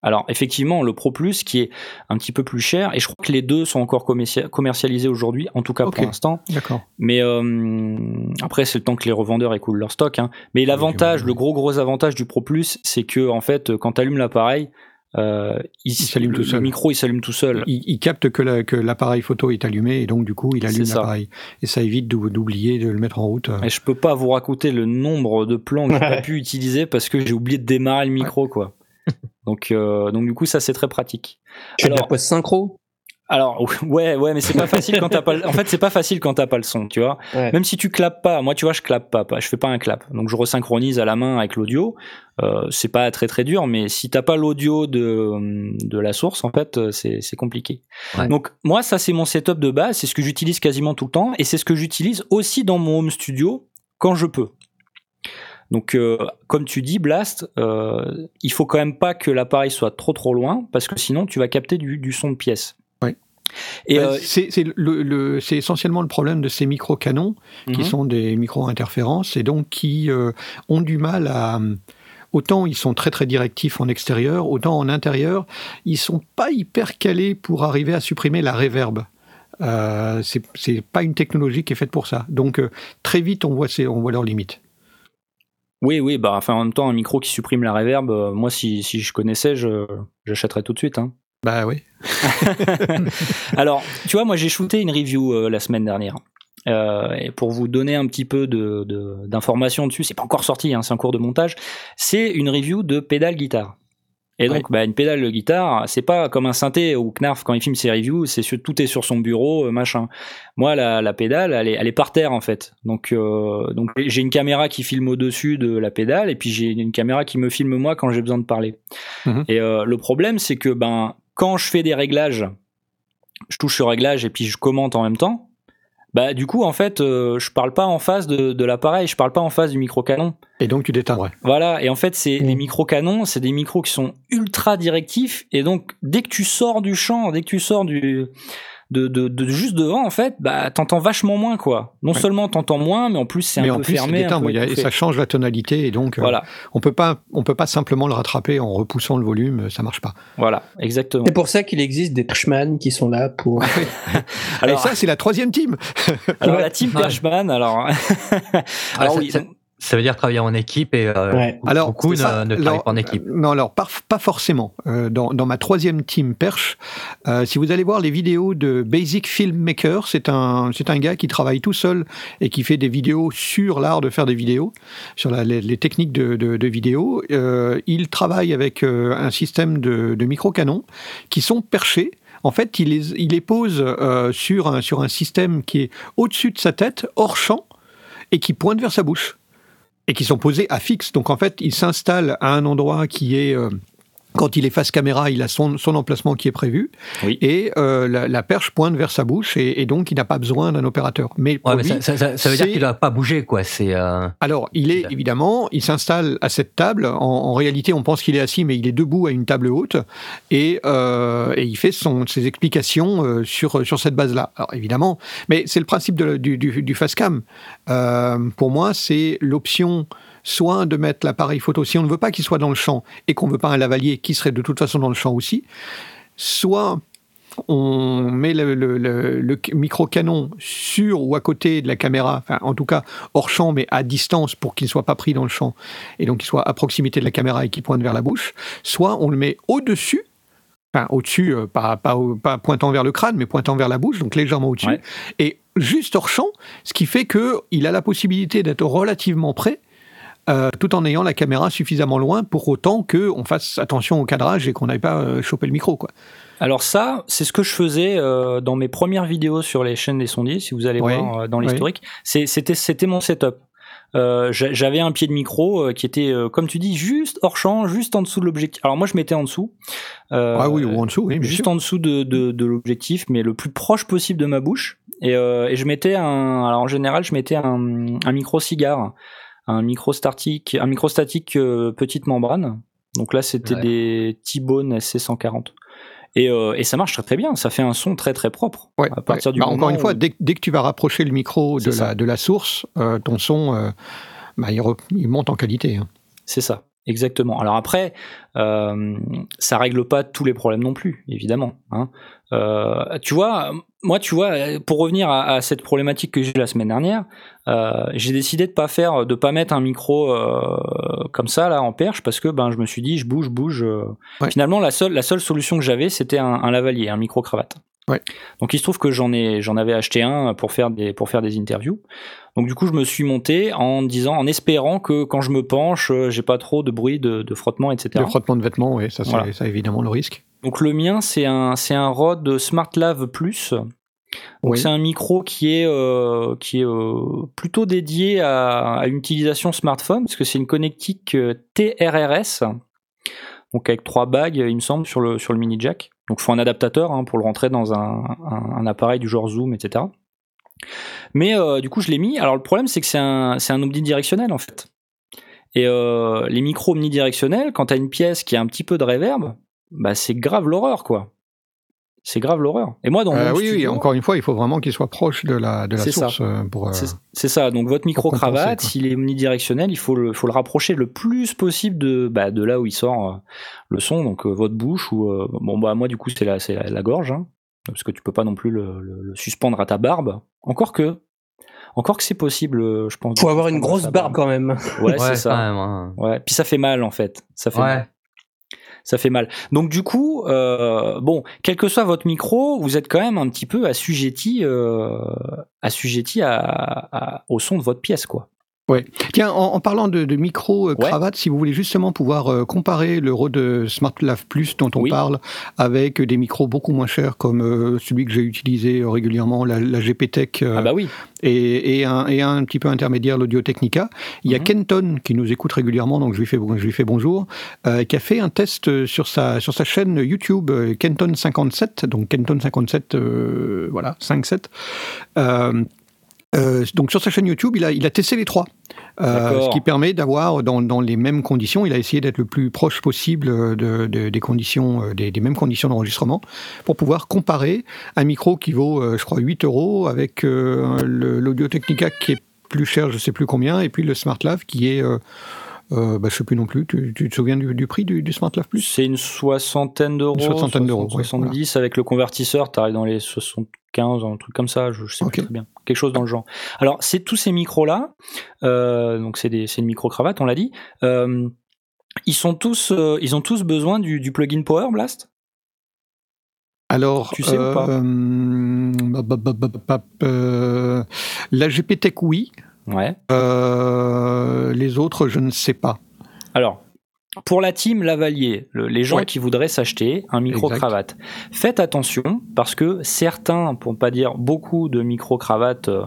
Alors effectivement, le Pro Plus qui est un petit peu plus cher, et je crois que les deux sont encore commercia- commercialisés aujourd'hui, en tout cas pour l'instant. D'accord. Mais euh, après, c'est le temps que les revendeurs écoulent leur stock. hein. Mais l'avantage, oui, oui. le gros gros avantage du Pro Plus, c'est que en fait, quand tu allumes l'appareil, euh, il, s'allume le, tout le seul. micro il s'allume tout seul. Il, il capte que la- que l'appareil photo est allumé et donc du coup il allume C'est ça. l'appareil. Et ça évite d'ou- d'oublier de le mettre en route. Et je peux pas vous raconter le nombre de plans que j'ai pas pu utiliser parce que j'ai oublié de démarrer le micro, quoi. Donc, euh, donc du coup, ça c'est très pratique. Tu fais de la Alors- pause synchro? Alors ouais, ouais, mais c'est pas facile quand t'as pas. le- En fait, c'est pas facile quand t'as pas le son, tu vois. Ouais. Même si tu clapes pas, moi tu vois, je clappe pas, pas- je fais pas un clap. Donc je resynchronise à la main avec l'audio. Euh, c'est pas très très dur, mais si t'as pas l'audio de de la source, en fait, c'est c'est compliqué. Ouais. Donc moi, ça c'est mon setup de base, c'est ce que j'utilise quasiment tout le temps, et c'est ce que j'utilise aussi dans mon home studio quand je peux. Donc, euh, comme tu dis, Blast, euh, il faut quand même pas que l'appareil soit trop trop loin, parce que sinon tu vas capter du, du son de pièce. Et Euh, euh, c'est c'est le- le- c'est essentiellement le problème de ces micro-canons qui mhm. sont des micro-interférences et donc qui euh, ont du mal à. Autant ils sont très très directifs en extérieur, autant en intérieur, ils sont pas hyper calés pour arriver à supprimer la réverb. Euh, c'est pas une technologie qui est faite pour ça. Donc euh, très vite on voit, ces- on voit leurs limites. Oui, oui, bah enfin en même temps un micro qui supprime la reverb, euh, moi si, si je connaissais, j'achèterais tout de suite. Hein. Bah oui. Alors, tu vois, moi j'ai shooté une review euh, la semaine dernière. Euh, et pour vous donner un petit peu de- de- d'informations dessus, c'est pas encore sorti, hein, c'est en cours de montage. C'est une review de pédale guitare. Et donc, bah, une pédale de guitare, c'est pas comme un synthé ou Knarf quand il filme ses reviews, c'est sur, tout est sur son bureau, euh, machin. Moi, la, la pédale, elle est, elle est par terre en fait. Donc, euh, donc j'ai une caméra qui filme au-dessus de la pédale, et puis j'ai une caméra qui me filme moi quand j'ai besoin de parler. Mhm. Et euh, le problème, c'est que ben quand je fais des réglages, je touche sur réglage et puis je commente en même temps. Bah du coup en fait euh, je parle pas en face de, de l'appareil, je parle pas en face du micro canon. Et donc tu déteindrais. Voilà et en fait c'est Mm. les micro canons, c'est des micros qui sont ultra directifs et donc dès que tu sors du champ, dès que tu sors du de, de, de juste devant en fait, bah t'entends vachement moins quoi. Non Ouais. seulement t'entends moins, mais en plus c'est Mais un peu fermé. un peu a- et ça change la tonalité et donc euh, Voilà, on peut pas on peut pas simplement le rattraper en repoussant le volume, ça marche pas. voilà, exactement. C'est pour ça qu'il existe des Trashman qui sont là pour. Alors- et ça c'est la troisième team. Alors la team Perchman, alors alors ça- oui, ça- donc, Ça veut dire travailler en équipe et euh, Ouais. Alors, beaucoup ne, ça, ne travaillent pas en équipe. euh, Non, alors pas, pas forcément. Euh, dans, dans ma troisième team Perche, euh, si vous allez voir les vidéos de Basic Filmmaker, c'est un, c'est un gars qui travaille tout seul et qui fait des vidéos sur l'art de faire des vidéos, sur la- les, les techniques de, de, de vidéo. Il travaille avec un système de, de micro-canons qui sont perchés. En fait, il les, il les pose euh, sur, un, sur un système qui est au-dessus de sa tête, hors champ, et qui pointe vers sa bouche et qui sont posés à fixe. Donc en fait, il s'installe à un endroit qui est euh, quand il est face caméra, il a son, son emplacement qui est prévu Oui. et euh, la, la perche pointe vers sa bouche et, et donc il n'a pas besoin d'un opérateur. Mais, pour Ouais, mais lui, ça, ça- ça- ça veut dire qu'il doit pas bouger, quoi. C'est euh, alors, il est évidemment, il s'installe à cette table. En, en réalité, on pense qu'il est assis, mais il est debout à une table haute et, euh, et il fait son, ses explications sur, sur cette base-là. Alors, évidemment, mais c'est le principe de- du, du, du Fastcam. Euh, pour moi, c'est l'option soit de mettre l'appareil photo, si on ne veut pas qu'il soit dans le champ et qu'on ne veut pas un lavalier qui serait de toute façon dans le champ aussi, soit on met le, le- le- le micro-canon sur ou à côté de la caméra, enfin, en tout cas hors champ, mais à distance pour qu'il ne soit pas pris dans le champ, et donc qu'il soit à proximité de la caméra et qu'il pointe vers la bouche, soit on le met au-dessus, enfin au-dessus, euh, pas, pas, au- pas pointant vers le crâne, mais pointant vers la bouche, donc légèrement au-dessus, Ouais. et juste hors champ, ce qui fait qu'il a la possibilité d'être relativement près, euh, tout en ayant la caméra suffisamment loin pour autant qu'on fasse attention au cadrage et qu'on n'aille pas euh, choper le micro. Quoi. Alors ça, c'est ce que je faisais euh, dans mes premières vidéos sur les chaînes des sondiers, si vous allez voir dans l'historique. C'était c'était mon setup. Euh, j'a- J'avais un pied de micro euh, qui était, euh, comme tu dis, juste hors champ, juste en dessous de l'objectif. Alors moi, je mettais en dessous. Ah oui, ou en dessous, oui, bien juste sûr. en dessous de, de, de l'objectif, mais le plus proche possible de ma bouche. Et, et je mettais un, alors en général, je mettais un, un micro cigare, un micro statique, un micro statique euh, petite membrane. Donc là, c'était Ouais. des T-Bone SC140. Et, euh, et ça marche très très bien. Ça fait un son très très propre. Ouais, à partir ouais. du Bah, encore une fois, dès, dès que tu vas rapprocher le micro de la, de la source, euh, ton son, euh, bah, il, re- il monte en qualité. hein. C'est ça, exactement. Alors après, ça règle pas tous les problèmes non plus, évidemment. Hein. Euh, tu vois, moi, tu vois, pour revenir à, à cette problématique que j'ai eu la semaine dernière, euh, j'ai décidé de pas faire, de pas mettre un micro euh, comme ça là en perche parce que ben je me suis dit, je bouge, bouge. Ouais. Finalement, la seule, la seule solution que j'avais, c'était un, un lavalier, un micro cravate. Ouais. Donc il se trouve que j'en ai, j'en avais acheté un pour faire des, pour faire des interviews. Donc du coup, je me suis monté en disant, en espérant que quand je me penche, j'ai pas trop de bruit de, de frottement, etc. Le frottement de vêtements, oui, ça, c'est Voilà. ça, évidemment le risque. Donc le mien, c'est un, c'est un Rode SmartLav Plus. Donc Oui. c'est un micro qui est, euh, qui est euh, plutôt dédié à, à une utilisation smartphone parce que c'est une connectique euh, TRRS. Donc avec trois bagues, il me semble, sur le, sur le mini jack. Donc il faut un adaptateur hein, pour le rentrer dans un, un- un appareil du genre Zoom, etc. Mais euh, du coup, je l'ai mis. Alors le problème, c'est que c'est un, c'est un omnidirectionnel en fait. Et euh, les micros omnidirectionnels, quand tu as une pièce qui a un petit peu de reverb, bah c'est grave l'horreur quoi. C'est grave l'horreur. Et moi dans Euh, mon oui, oui, encore une fois, il faut vraiment qu'il soit proche de la, de la C'est ça. source euh, pour. euh, c'est ça. Donc votre micro cravate, s'il est omnidirectionnel, il faut le, faut le rapprocher le plus possible de, bah, de là où il sort euh, le son, donc euh, votre bouche ou euh, bon bah moi du coup c'est la, c'est la, la gorge, hein, parce que tu peux pas non plus le, le- le suspendre à ta barbe. Encore que, encore que c'est possible, je pense. Faut avoir une grosse barbe quand même. Ouais, ouais, c'est quand ça. même, hein. Ouais. Puis ça fait mal en fait. Ça fait mal. Ça fait mal. Donc du coup, euh, bon, quel que soit votre micro, vous êtes quand même un petit peu assujetti, euh, assujetti au son de votre pièce, quoi. Tiens, en, en parlant de, de micro euh, Ouais. cravate, si vous voulez justement pouvoir euh, comparer le Rode SmartLav Plus dont on Oui. parle avec des micros beaucoup moins chers comme euh, celui que j'ai utilisé euh, régulièrement, la, la GPTech euh, Ah bah oui. et, et un, et un petit peu intermédiaire, l'Audio Technica. Il y a Mhm. Kenton qui nous écoute régulièrement, donc je lui fais, je lui fais bonjour, euh, qui a fait un test sur sa, sur sa chaîne YouTube euh, Kenton 57, donc Kenton 57, euh, voilà, 57. Euh, euh, donc sur sa chaîne YouTube, il a, il a testé les trois. Euh, ce qui permet d'avoir dans, dans les mêmes conditions, il a essayé d'être le plus proche possible de, de- des conditions, euh, des, des mêmes conditions d'enregistrement, pour pouvoir comparer un micro qui vaut, euh, je crois, 8 euros avec l'Audio Technica qui est plus cher, je sais plus combien, et puis le SmartLav qui est euh, bah, je sais plus non plus. Tu, tu te souviens du, du prix du, du Smart Lave Plus? C'est une soixantaine d'euros. Une soixantaine d'euros, ouais, 70 avec le convertisseur, tu arrives dans les 75, un truc comme ça, je, je sais plus très bien. Quelque chose dans le genre. Alors, c'est tous ces micros-là, euh, donc c'est des, une micro-cravate, on l'a dit. Euh, ils sont tous, euh, ils ont tous besoin du, du plugin Power Blast? Alors, Tu sais ou pas? bah, bah, bah, euh, la GPTech, oui. Ouais. Euh, les autres, je ne sais pas. Alors, pour la team Lavalier, le- les gens Ouais. qui voudraient s'acheter un micro-cravate, faites attention parce que certains, pour ne pas dire beaucoup de micro-cravates euh,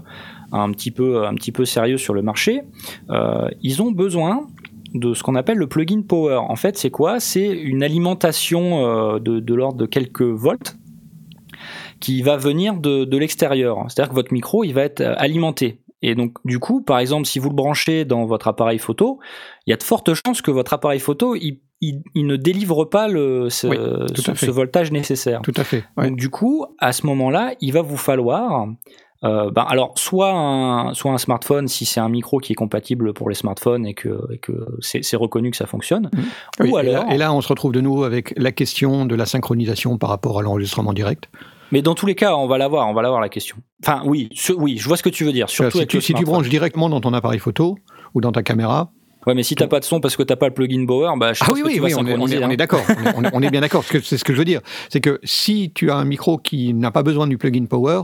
un, petit peu, un petit peu sérieux sur le marché, euh, ils ont besoin de ce qu'on appelle le plugin power. En fait, c'est quoi? C'est une alimentation de, de l'ordre de quelques volts qui va venir de, de l'extérieur. C'est-à-dire que votre micro, il va être alimenté. Et donc, du coup, par exemple, si vous le branchez dans votre appareil photo, il y a de fortes chances que votre appareil photo, il, il- il ne délivre pas le, ce, Oui, voltage nécessaire. Tout à fait. ouais. Donc, du coup, à ce moment-là, il va vous falloir, euh, ben, alors, soit un, soit un smartphone, si c'est un micro qui est compatible pour les smartphones et que, et que c'est reconnu que ça fonctionne. Oui, Ou et, alors, là, et là, on se retrouve de nouveau avec la question de la synchronisation par rapport à l'enregistrement direct. Mais dans tous les cas, on va l'avoir, on va l'avoir la question. Enfin, oui, ce- oui, je vois ce que tu veux dire. Surtout si, avec tu, si tu branches directement dans ton appareil photo ou dans ta caméra. Ouais, mais si t'as pas de son parce que t'as pas le plugin Power, bah, je Ah pense oui, que oui, tu oui, on est, on synchroniser, est- on hein. est d'accord. On est- on bien d'accord. C'est ce que je veux dire. C'est que si tu as un micro qui n'a pas besoin du plugin Power,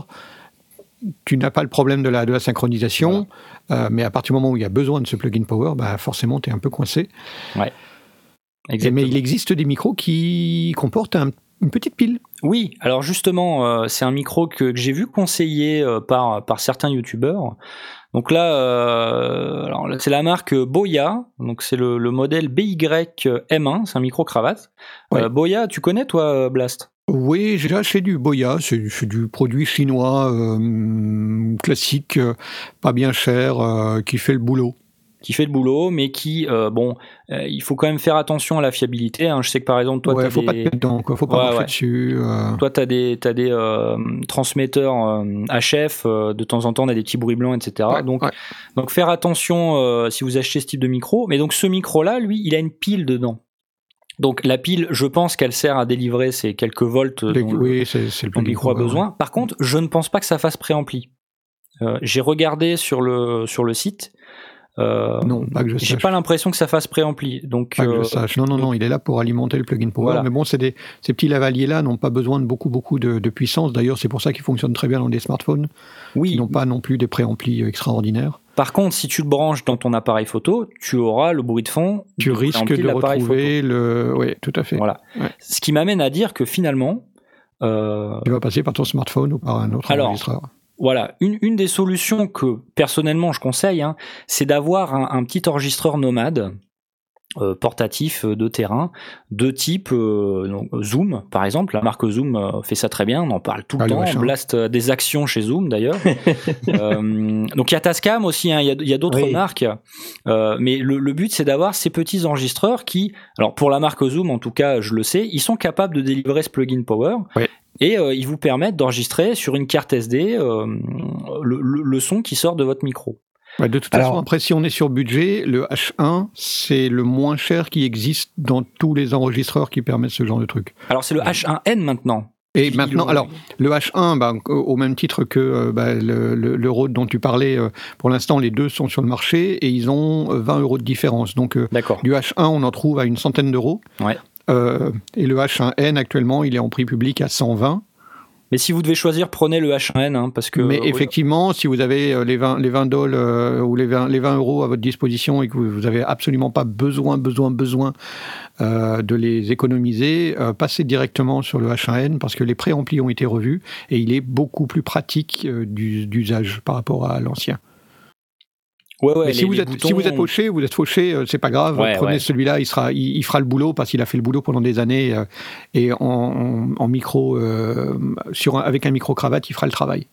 tu n'as pas le problème de la, de la synchronisation. Euh, mais à partir du moment où il y a besoin de ce plugin Power, bah forcément, tu es un peu coincé. Et- Exactement. mais il existe des micros qui comportent un- une petite pile. Oui, alors justement, euh, c'est un micro que, que j'ai vu conseiller euh, par, par certains youtubeurs. Donc là, euh, là, c'est la marque Boya, donc c'est le, le modèle BY-M1, c'est un micro cravate. Ouais. Euh, Boya, tu connais toi Blast? Oui, j'ai acheté du Boya, c'est du produit chinois classique, pas bien cher, qui fait le boulot. Qui fait le boulot, mais qui, euh, bon, euh, il faut quand même faire attention à la fiabilité. hein. Je sais que par exemple, toi, ouais, t'as faut des... pas te mettre dedans, quoi. faut pas Ouais, dessus. euh. Toi, tu as des, t'as des transmetteurs HF, de temps en temps, on a des petits bruits blancs, etc. Donc, donc, faire attention si vous achetez ce type de micro. Mais donc, ce micro-là, lui, il a une pile dedans. Donc, la pile, je pense qu'elle sert à délivrer ces quelques volts Les- dont, oui, c'est le dont le plugin micro a besoin. Par contre, je ne pense pas que ça fasse préampli. Euh, J'ai regardé sur le, sur le site. Euh. Non, pas que je J'ai pas l'impression que ça fasse préampli. Donc, Pas que euh, je sache. Non, non, non, il est là pour alimenter le plugin Power. Voilà. Mais bon, des, ces petits lavaliers-là n'ont pas besoin de beaucoup, beaucoup de, de puissance. D'ailleurs, c'est pour ça qu'ils fonctionnent très bien dans des smartphones, oui, qui n'ont pas non plus des préamplis euh, extraordinaires. Par contre, si tu le branches dans ton appareil photo, tu auras le bruit de fond. Tu du risques de retrouver le. Oui, tout à fait. Voilà. Ouais. Ce qui m'amène à dire que finalement, euh, Tu vas passer par ton smartphone ou par un autre Alors, enregistreur. Voilà, une, une des solutions que personnellement je conseille, hein, c'est d'avoir un, un petit enregistreur nomade. euh, portatif euh, de terrain de type euh, Zoom par exemple. La marque Zoom fait ça très bien. On en parle tout le Ah, temps. on blast des actions chez Zoom d'ailleurs. Euh, donc il y a Tascam aussi, hein, il y a, d'autres Oui. marques, mais le, le but c'est d'avoir ces petits enregistreurs qui, alors pour la marque Zoom en tout cas, je le sais, ils sont capables de délivrer ce plugin Power. Oui. Et euh, ils vous permettent d'enregistrer sur une carte SD euh, le, le- le son qui sort de votre micro. Ouais, de toute Alors- façon, après, si on est sur budget, le H1, c'est le moins cher qui existe dans tous les enregistreurs qui permettent ce genre de truc. Alors c'est le H1N maintenant. Et maintenant, alors, le H1, bah, au même titre que euh, bah, le, le, le Rode dont tu parlais, pour l'instant, les deux sont sur le marché et ils ont euh, 20 euros de différence. Donc, D'accord. du H1, on en trouve à une centaine d'euros. Ouais. Euh, et le H1N, actuellement, il est en prix public à 120. Mais si vous devez choisir, prenez le H1N hein, parce que. Mais euh, effectivement, si vous avez euh, les 20, les 20 dollars euh, ou les 20, les 20 euros à votre disposition et que vous, vous avez absolument pas besoin, besoin, besoin euh, de les économiser, passez directement sur le H1N parce que les préamplis ont été revus et il est beaucoup plus pratique du- d'usage par rapport à l'ancien. Ouais, ouais, Mais si, vous êtes, boutons- si vous êtes fauché, vous êtes fauché, euh, c'est pas grave. Ouais, Prenez ouais. celui-là, il, sera, il, il fera le boulot parce qu'il a fait le boulot pendant des années euh, et en, en- en micro, euh, sur un- avec un micro cravate, il fera le travail.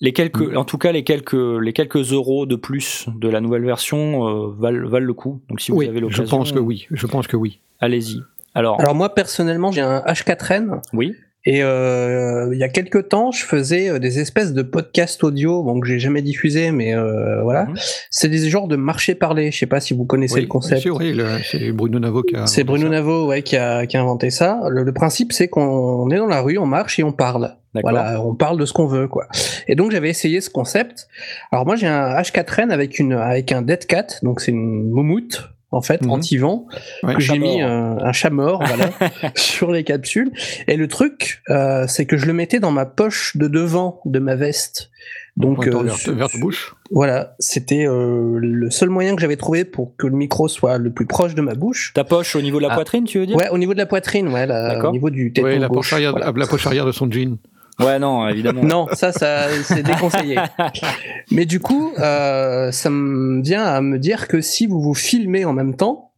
Les quelques, en tout cas, les quelques, les quelques euros de plus de la nouvelle version euh, valent, valent le coup. Donc, si vous oui, avez je l'occasion, pense que oui. Je pense que oui. allez-y. Alors, Alors moi personnellement j'ai un H4N oui, Et euh, il y a quelques temps, je faisais euh, des espèces de podcasts audio, bon, que j'ai jamais diffusé, mais euh, voilà. Mhm. C'est des genres de marché parlé. Je sais pas si vous connaissez Oui, le concept. sûr, oui, c'est Bruno Navo qui a. C'est inventé Bruno ça. Navo ouais, qui, a, qui a inventé ça. Le, le principe, c'est qu'on est dans la rue, on marche et on parle. Voilà, on parle de ce qu'on veut, quoi. Et donc j'avais essayé ce concept. Alors moi j'ai un H4n avec une avec un Dead Cat, donc c'est une moumoute en fait Mhm. anti-vent Ouais. que j'ai mis un, un chat mort voilà sur les capsules. Et le truc, euh, c'est que je le mettais dans ma poche de devant de ma veste. Donc euh, vers, sur- vers ta bouche. voilà, c'était euh, le seul moyen que j'avais trouvé pour que le micro soit le plus proche de ma bouche. Ta poche au niveau de la Ah. poitrine, tu veux dire? Ouais, au niveau de la poitrine, ouais, la- D'accord. au niveau du téton Oui, la gauche. poche, arrière, voilà. la poche arrière de son jean. Ouais, non, évidemment. Non, ça, ça, c'est déconseillé. Mais du coup, euh, ça me vient à me dire que si vous vous filmez en même temps,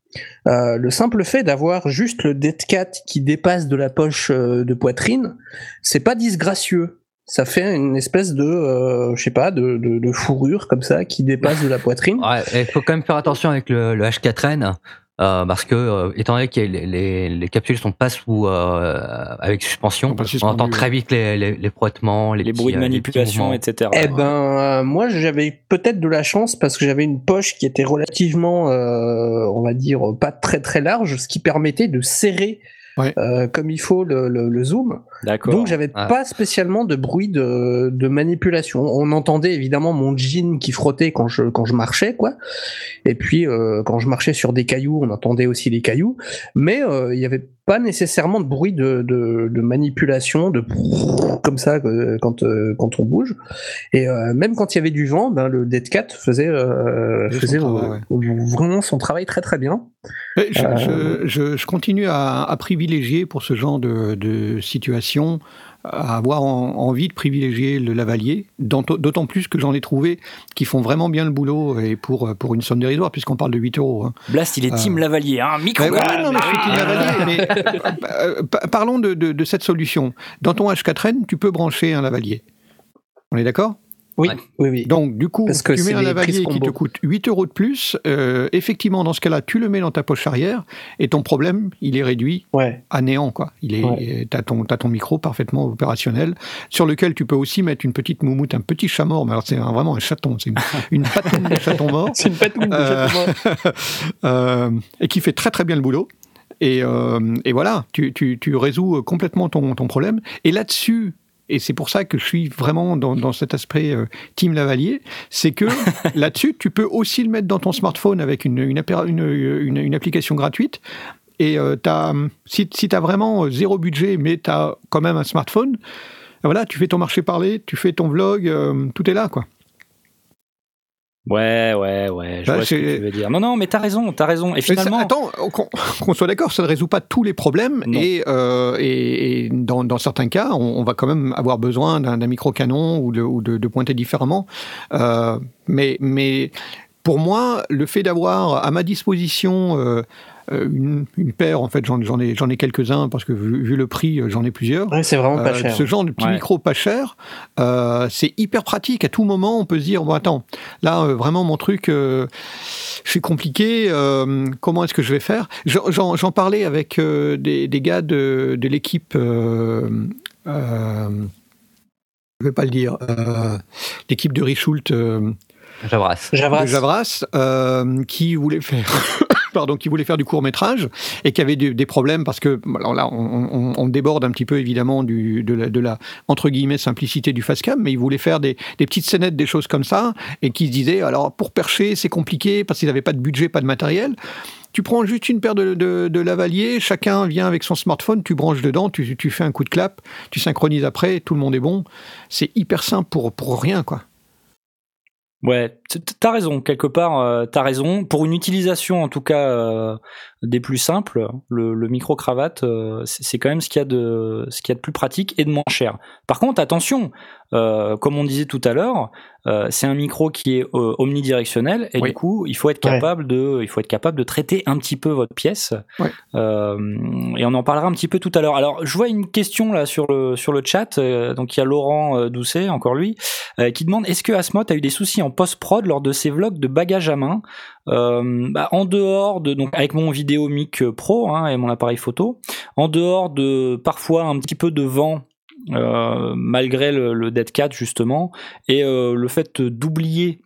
euh, le simple fait d'avoir juste le dead cat qui dépasse de la poche euh, de poitrine, c'est pas disgracieux. Ça fait une espèce de, euh, je sais pas, de, de, de fourrure comme ça qui dépasse de la poitrine. Ouais, il faut quand même faire attention avec le, le H4n. Euh, parce que euh, étant donné que les, les, les capsules sont pas sous euh, avec suspension, on entend très vite les, les, les frottements, les, Les petits, bruits de euh, manipulation, etc. Eh ben, euh, moi, j'avais peut-être de la chance parce que j'avais une poche qui était relativement, euh, on va dire, pas très très large, ce qui permettait de serrer Ouais. euh, comme il faut le, le- le zoom. D'accord. Donc, j'avais Ah. pas spécialement de bruit de, de manipulation. On entendait évidemment mon jean qui frottait quand je quand je marchais, quoi. Et puis, euh, quand je marchais sur des cailloux, on entendait aussi les cailloux. Mais euh, il y avait pas nécessairement de bruit de, de, de manipulation, de comme ça euh, quand euh, quand on bouge. Et euh, même quand il y avait du vent, ben, le Dead Cat faisait, euh, Faisait son euh, vraiment son travail très très bien. Euh, je- je- je continue à, à privilégier pour ce genre de, de situation, à avoir en- envie de privilégier le lavalier, d'autant plus que j'en ai trouvé qui font vraiment bien le boulot et pour, pour une somme dérisoire, puisqu'on parle de 8 euros. hein. Blast, il est team euh, Lavalier, hein, micro. Ouais, ouais, non, mais je suis team Ah. lavalier, mais euh, pa- parlons de, de- de cette solution. Dans ton H4n, tu peux brancher un lavalier. On est d'accord? Oui, Ouais. oui, oui. Donc, du coup, Parce que tu mets un lavalier qui te coûte 8 euros de plus. euh, effectivement, dans ce cas-là, tu le mets dans ta poche arrière et ton problème, il est réduit Ouais. à néant. Quoi. Il est, Ouais. t'as ton, micro parfaitement opérationnel, sur lequel tu peux aussi mettre une petite moumoute, un petit chat mort. Mais alors, c'est vraiment un chaton. C'est une, une patine de chaton mort. C'est une patouille de Euh, chaton. euh, et qui fait très très bien le boulot. Et, euh, et voilà, tu, tu, tu résous complètement ton, ton problème. Et là-dessus, et c'est pour ça que je suis vraiment dans, dans cet aspect euh, Team Lavalier, c'est que là-dessus, tu peux aussi le mettre dans ton smartphone avec une, une, application gratuite. Et euh, si, si tu as vraiment euh, zéro budget, mais tu as quand même un smartphone, voilà, tu fais ton marché parler, tu fais ton vlog, euh, tout est là, quoi. Ouais, ouais, ouais, je Bah, vois ce que tu veux dire. Non, non, mais t'as raison, t'as raison. Et ça- finalement, attends, qu'on soit d'accord, ça ne résout pas tous les problèmes. Non. Et, euh, et, et dans, dans certains cas, on, on va quand même avoir besoin d'un d'un micro-canon ou de, ou de, de pointer différemment. Euh, mais, mais pour moi, le fait d'avoir à ma disposition euh, une, une paire, en fait, j'en j'en ai, j'en ai quelques-uns parce que vu, vu le prix, euh, j'en ai plusieurs. Ouais, c'est vraiment pas Euh, cher. Ce genre de petit Ouais. micro pas cher, euh, c'est hyper pratique. À tout moment, on peut se dire bon attends, là euh, vraiment mon truc, euh, je suis compliqué. euh, comment est-ce que je vais faire? J'en- J'en j'en parlais avec euh, des, des gars de, de l'équipe. Euh, euh, je vais pas le dire. euh, l'équipe de Richult. euh, Javras. de Javras euh, qui voulait faire pardon qui voulait faire du court métrage et qui avait des, des problèmes parce que alors là on, on- on déborde un petit peu évidemment du, de, la, de la entre guillemets simplicité du facecam mais il voulait faire des, des petites scénettes des choses comme ça et qui se disait alors pour percher c'est compliqué parce qu'ils n'avaient pas de budget pas de matériel tu prends juste une paire de, de, de lavaliers, chacun vient avec son smartphone, tu branches dedans, tu, tu fais un coup de clap, tu synchronises après, tout le monde est bon. C'est hyper simple pour, pour rien, quoi. Ouais, t'as raison, quelque part, euh, t'as raison. Pour une utilisation, en tout cas, euh, des plus simples, le, le micro-cravate, euh, c'est c'est quand même ce qu'il y, a de- ce qu'il y a de plus pratique et de moins cher. Par contre, attention, euh, comme on disait tout à l'heure, euh, c'est un micro qui est euh, omnidirectionnel et Oui. du coup, il faut être Ouais. capable de, il faut être capable de traiter un petit peu votre pièce. Ouais. Euh, et on en parlera un petit peu tout à l'heure. Alors, je vois une question là sur le sur le chat. euh, donc, il y a Laurent euh, Doucet, encore lui, euh, qui demande est-ce que Asmod a eu des soucis en post-prod lors de ses vlogs de bagages à main? Euh, bah, En dehors de donc avec mon Vidéomic Pro hein, et mon appareil photo, en dehors de parfois un petit peu de vent malgré le, le Dead Cat justement, et euh, le fait d'oublier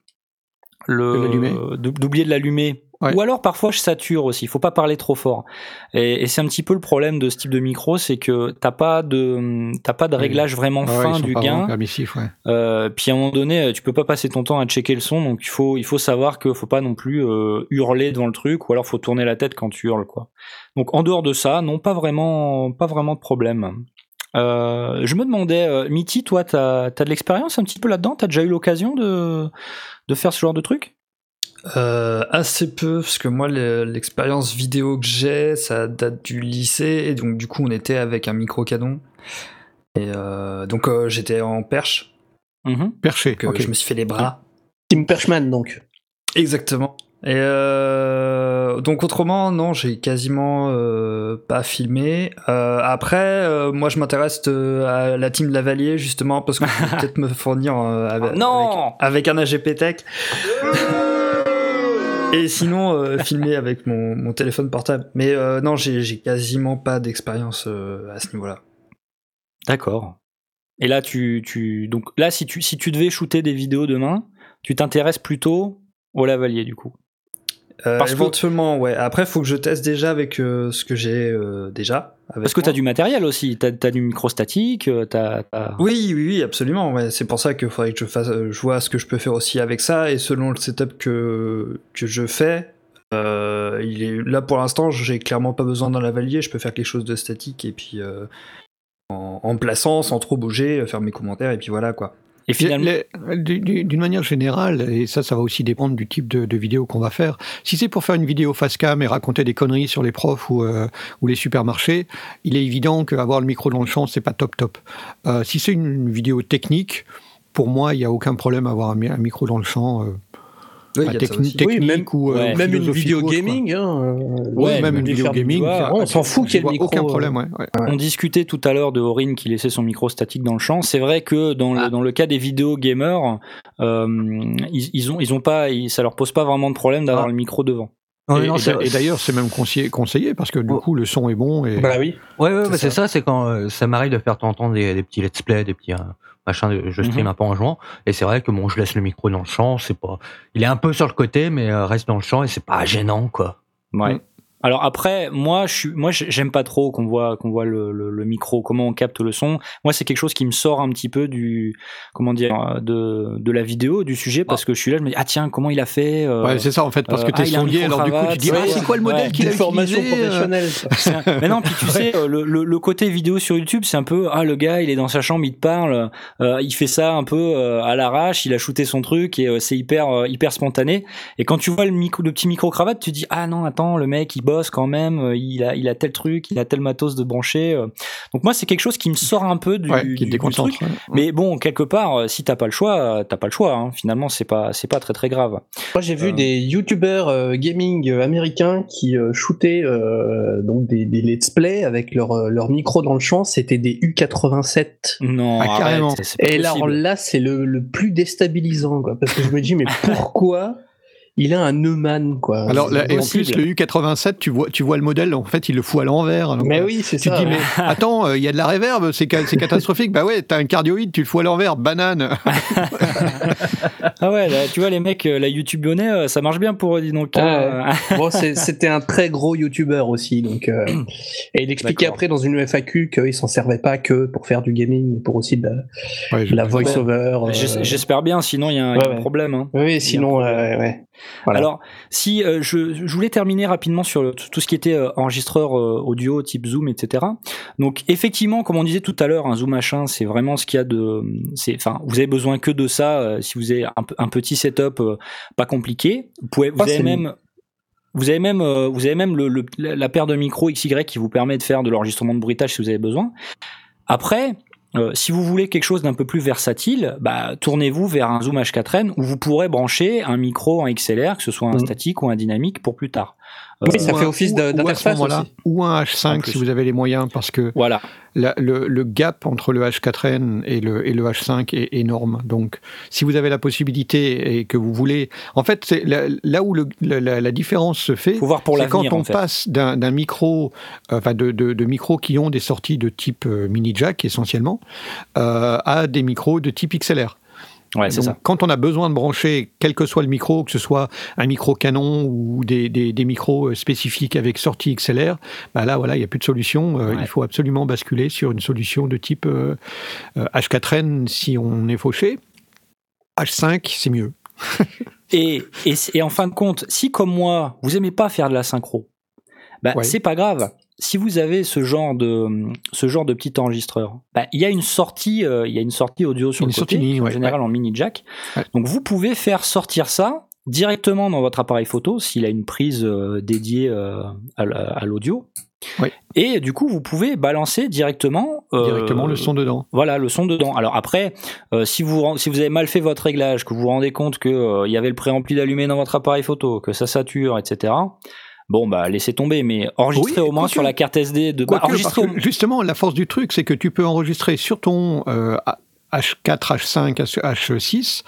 le d'ou- d'oublier de l'allumer. Ouais. Ou alors parfois je sature aussi, il faut pas parler trop fort. Et, et c'est un petit peu le problème de ce type de micro, c'est que t'as pas de t'as pas de réglage vraiment Ouais, fin du gain. ouais. Euh, puis à un moment donné, tu peux pas passer ton temps à checker le son, donc il faut il faut savoir que faut pas non plus euh, hurler devant le truc, ou alors faut tourner la tête quand tu hurles quoi. Donc en dehors de ça, non pas vraiment pas vraiment de problème. Euh, je me demandais, euh, Mitty, toi, t'as as de l'expérience un petit peu là-dedans? T'as déjà eu l'occasion de de faire ce genre de truc? Euh, assez peu, parce que moi, le- l'expérience vidéo que j'ai, ça date du lycée, et donc du coup, on était avec un micro canon. Et euh, donc, euh, j'étais en perche, Mhm. Perché. donc euh, ok. je me suis fait les bras. Tim Perchman, donc. Exactement. Et euh, donc autrement, non, j'ai quasiment euh, pas filmé. Euh, après, euh, moi, je m'intéresse euh, à la team Lavalier justement parce que je vais peut-être me fournir euh, avec, Ah, non avec, avec un AGP Tech. Et sinon, filmer avec mon, mon téléphone portable. Mais euh, non, j'ai j'ai quasiment pas d'expérience euh, à ce niveau-là. D'accord. Et là, tu, tu donc là, si tu si tu devais shooter des vidéos demain, tu t'intéresses plutôt au lavalier du coup. Euh, Parce que- éventuellement, ouais. Après, faut que je teste déjà avec euh, ce que j'ai euh, déjà. avec Parce que moi. t'as du matériel aussi, t'as as du micro statique, t'as t'as- Oui, oui, oui, absolument. Ouais. C'est pour ça qu'il faudrait que je fasse, je vois ce que je peux faire aussi avec ça. Et selon le setup que, que je fais, il est là pour l'instant, j'ai clairement pas besoin d'un lavalier. Je peux faire quelque chose de statique et puis en, en plaçant, sans trop bouger, faire mes commentaires et puis voilà quoi. Et finalement, D'une manière générale, et ça, ça va aussi dépendre du type de, de vidéo qu'on va faire. Si c'est pour faire une vidéo face cam et raconter des conneries sur les profs ou, euh, ou les supermarchés, il est évident qu'avoir le micro dans le champ, c'est pas top top. Euh, si c'est une, une vidéo technique, pour moi, il n'y a aucun problème à avoir un micro dans le champ. euh, Oui, pas il y a de ça techni- aussi. technique Oui, même- ou euh, ouais. Même une vidéo gaming. Hein, euh, Ouais, Ouais, même une vidéo gaming. on s'en fout qu'il y ait le micro, Aucun euh, problème, ouais. ouais. on discutait tout à l'heure de Aurine qui laissait son micro statique dans le champ. C'est vrai que dans le, Ah. dans le cas des vidéos gamers, euh, ils, ils ont ils ont pas, ils- ça leur pose pas vraiment de problème d'avoir Ah. le micro devant. Non, et et d'ailleurs, c'est même conseillé, conseillé parce que du Oh. coup, le son est bon. Et... Bah oui. Ouais, ouais, C'est c'est ça. ça, c'est quand euh, ça m'arrive de faire t'entendre des, des petits let's play, des petits euh, machins, de- je stream Mhm. un peu en jouant, et c'est vrai que bon, je laisse le micro dans le champ, c'est pas, il est un peu sur le côté, mais euh, reste dans le champ et c'est pas gênant, quoi. Ouais. Mm. Alors après, moi, je suis, moi, j'ai- j'aime pas trop qu'on voit, qu'on voit le, le, le micro, comment on capte le son. Moi, c'est quelque chose qui me sort un petit peu du, comment dire, euh, de, de la vidéo, du sujet, parce que je suis là, je me dis, ah tiens, comment il a fait euh, Ouais, c'est ça en fait, parce euh, que t'es ah, il a un sondier, alors du coup tu dis ah c'est quoi le modèle ouais, qu'il a formation utilisé euh, professionnelle. Mais non, puis tu sais, euh, le, le, le côté vidéo sur YouTube, c'est un peu, ah le gars, il est dans sa chambre, il te parle, euh, il fait ça un peu euh, à l'arrache, il a shooté son truc et euh, c'est hyper euh, hyper spontané. Et quand tu vois le micro, le petit micro cravate, tu dis ah non attends, le mec il bosse quand même, euh, il a il a tel truc, il a tel matos de brancher. euh. Donc moi c'est quelque chose qui me sort un peu du, Ouais, qui truc. Mais bon, quelque part, euh, si t'as pas le choix, t'as pas le choix. hein. Finalement, c'est pas c'est pas très très grave. Moi, j'ai vu des youtubeurs euh, gaming américains qui euh, shootaient euh, donc des, des let's play avec leur, leur micro dans le champ. C'était des U87. Non, Ah, arrête, carrément. Et alors là, c'est le, le plus déstabilisant, quoi, parce que je me dis, mais pourquoi il a un Neumann, quoi Alors là, et en plus le U87, tu vois, tu vois le modèle, en fait il le fout à l'envers. Mais oui, c'est Tu te ça. dis mais attends, euh, il y a de la réverb, c'est ca- c'est catastrophique. bah ouais, t'as un cardioïde, tu le fous à l'envers, banane. Ah ouais, là, tu vois les mecs, euh, la YouTube euh, ça marche bien pour eux, dis donc. Ah hein. Bon, c'était un très gros youtubeur aussi, donc euh, et il expliquait après dans une FAQ qu'il s'en servait pas que pour faire du gaming, mais pour aussi de la, Ouais, la voice-over. euh, J'es- J'espère bien, sinon il y a un, il y a Ouais, un ouais. problème. hein. Oui, sinon, euh, ouais. Voilà. Alors, si euh, je, je voulais terminer rapidement sur le- tout ce qui était euh, enregistreur euh, audio type Zoom, etc. Donc, effectivement, comme on disait tout à l'heure, un Zoom machin, c'est vraiment ce qu'il y a de, enfin, vous avez besoin que de ça. si vous avez un, petit setup pas compliqué, vous pouvez, vous avez même vous avez même, vous avez même le, le- la paire de micros XY qui vous permet de faire de l'enregistrement de bruitage si vous avez besoin. Après, euh, si vous voulez quelque chose d'un peu plus versatile, bah, tournez-vous vers un Zoom H4n où vous pourrez brancher un micro en XLR, que ce soit un Mhm. statique ou un dynamique pour plus tard. Oui, ça Ou fait office d'interface. Ou un En H5 plus. si vous avez les moyens, parce que Voilà. la- le, le gap entre le H4n et le, et le H5 est énorme. Donc, si vous avez la possibilité et que vous voulez, en fait, c'est là, où le- la, la- la différence se fait, c'est quand on en fait. passe d'un d'un micro, euh, enfin de, de, de micros qui ont des sorties de type euh, mini jack essentiellement, euh, à des micros de type XLR. Ouais, c'est Donc, ça. Quand on a besoin de brancher, quel que soit le micro, que ce soit un micro canon ou des, des, des micros euh, spécifiques avec sortie XLR, bah là, voilà, il n'y a plus de solution. Euh, Ouais. Il faut absolument basculer sur une solution de type euh, euh, H4n si on est fauché. H5, c'est mieux. Et, et, et en fin de compte, si comme moi, vous aimez pas faire de la synchro, bah, Ouais. c'est pas grave. Si vous avez ce genre de ce genre de petit enregistreur, bah, il y a une sortie, euh, il y a une sortie audio sur Une le côté, en ouais, général en mini jack. Ouais. Donc vous pouvez faire sortir ça directement dans votre appareil photo s'il a une prise euh, dédiée euh, à, la- à l'audio. Et du coup, vous pouvez balancer directement euh, Directement le son dedans. voilà, le son dedans. Alors après, si, vous, si vous avez mal fait votre réglage, que vous vous rendez compte que il y avait le préampli d'allumé dans votre appareil photo, que ça sature, etc. Bon, bah laissez tomber, mais enregistrez Oui, au moins sur la carte SD de. bah, au- justement, la force du truc, c'est que tu peux enregistrer sur ton euh, H4, H5, H6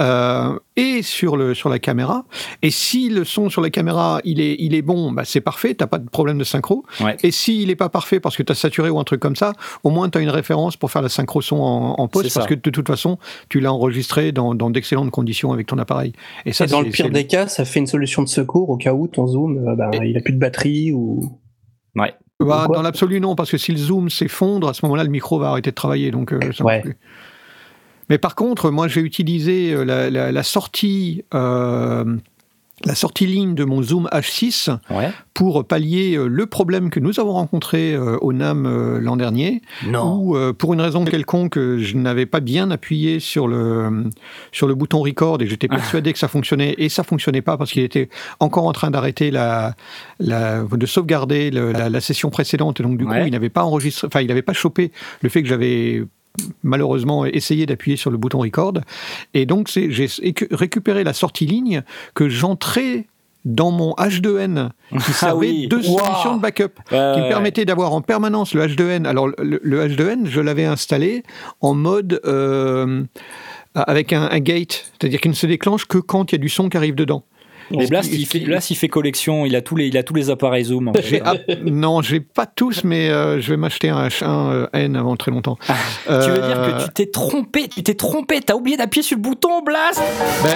euh, et sur, le, sur la caméra. Et si le son sur la caméra, il est, il est bon, bah, c'est parfait, t'as pas de problème de synchro. Ouais. Et s'il n'est pas parfait parce que tu as saturé ou un truc comme ça, au moins tu as une référence pour faire la synchro son en, en C'est post ça. parce que de toute façon, tu l'as enregistré dans, dans d'excellentes conditions avec ton appareil. Et ça, Et dans le pire des cas, ça fait une solution de secours au cas où ton zoom, euh, ben, il a plus de batterie ou. Ouais. Bah, dans l'absolu, non, parce que si le zoom s'effondre, à ce moment-là, le micro va arrêter de travailler. Donc, euh, ça Ouais. Mais par contre, moi, j'ai utilisé euh, la, la- la sortie. euh, la sortie ligne de mon Zoom H6 Ouais. pour pallier euh, le problème que nous avons rencontré au NAM l'an dernier, où pour une raison quelconque, je n'avais pas bien appuyé sur le, sur le bouton record et j'étais persuadé que ça fonctionnait et ça fonctionnait pas parce qu'il était encore en train d'arrêter la, la, de sauvegarder le- la, la session précédente et donc du coup Ouais. il n'avait pas enregistré, enfin il n'avait pas chopé le fait que j'avais malheureusement essayé d'appuyer sur le bouton record et donc j'ai écu- récupéré la sortie ligne que j'entrais dans mon H2N qui servait Ah oui. de Wow. solution de backup qui me permettait d'avoir en permanence le H2N. Alors, le, le H2N, je l'avais installé en mode euh, avec un, un gate, c'est-à-dire qu'il ne se déclenche que quand il y a du son qui arrive dedans. Mais Blast, il fait, qui- Blast, il fait collection, il a tous les, il a tous les appareils Zoom. en fait. Ah, non, j'ai pas tous, mais euh, je vais m'acheter un H1N avant très longtemps. Tu veux Euh, dire que tu t'es trompé, tu t'es trompé, t'as oublié d'appuyer sur le bouton, Blast? Ben,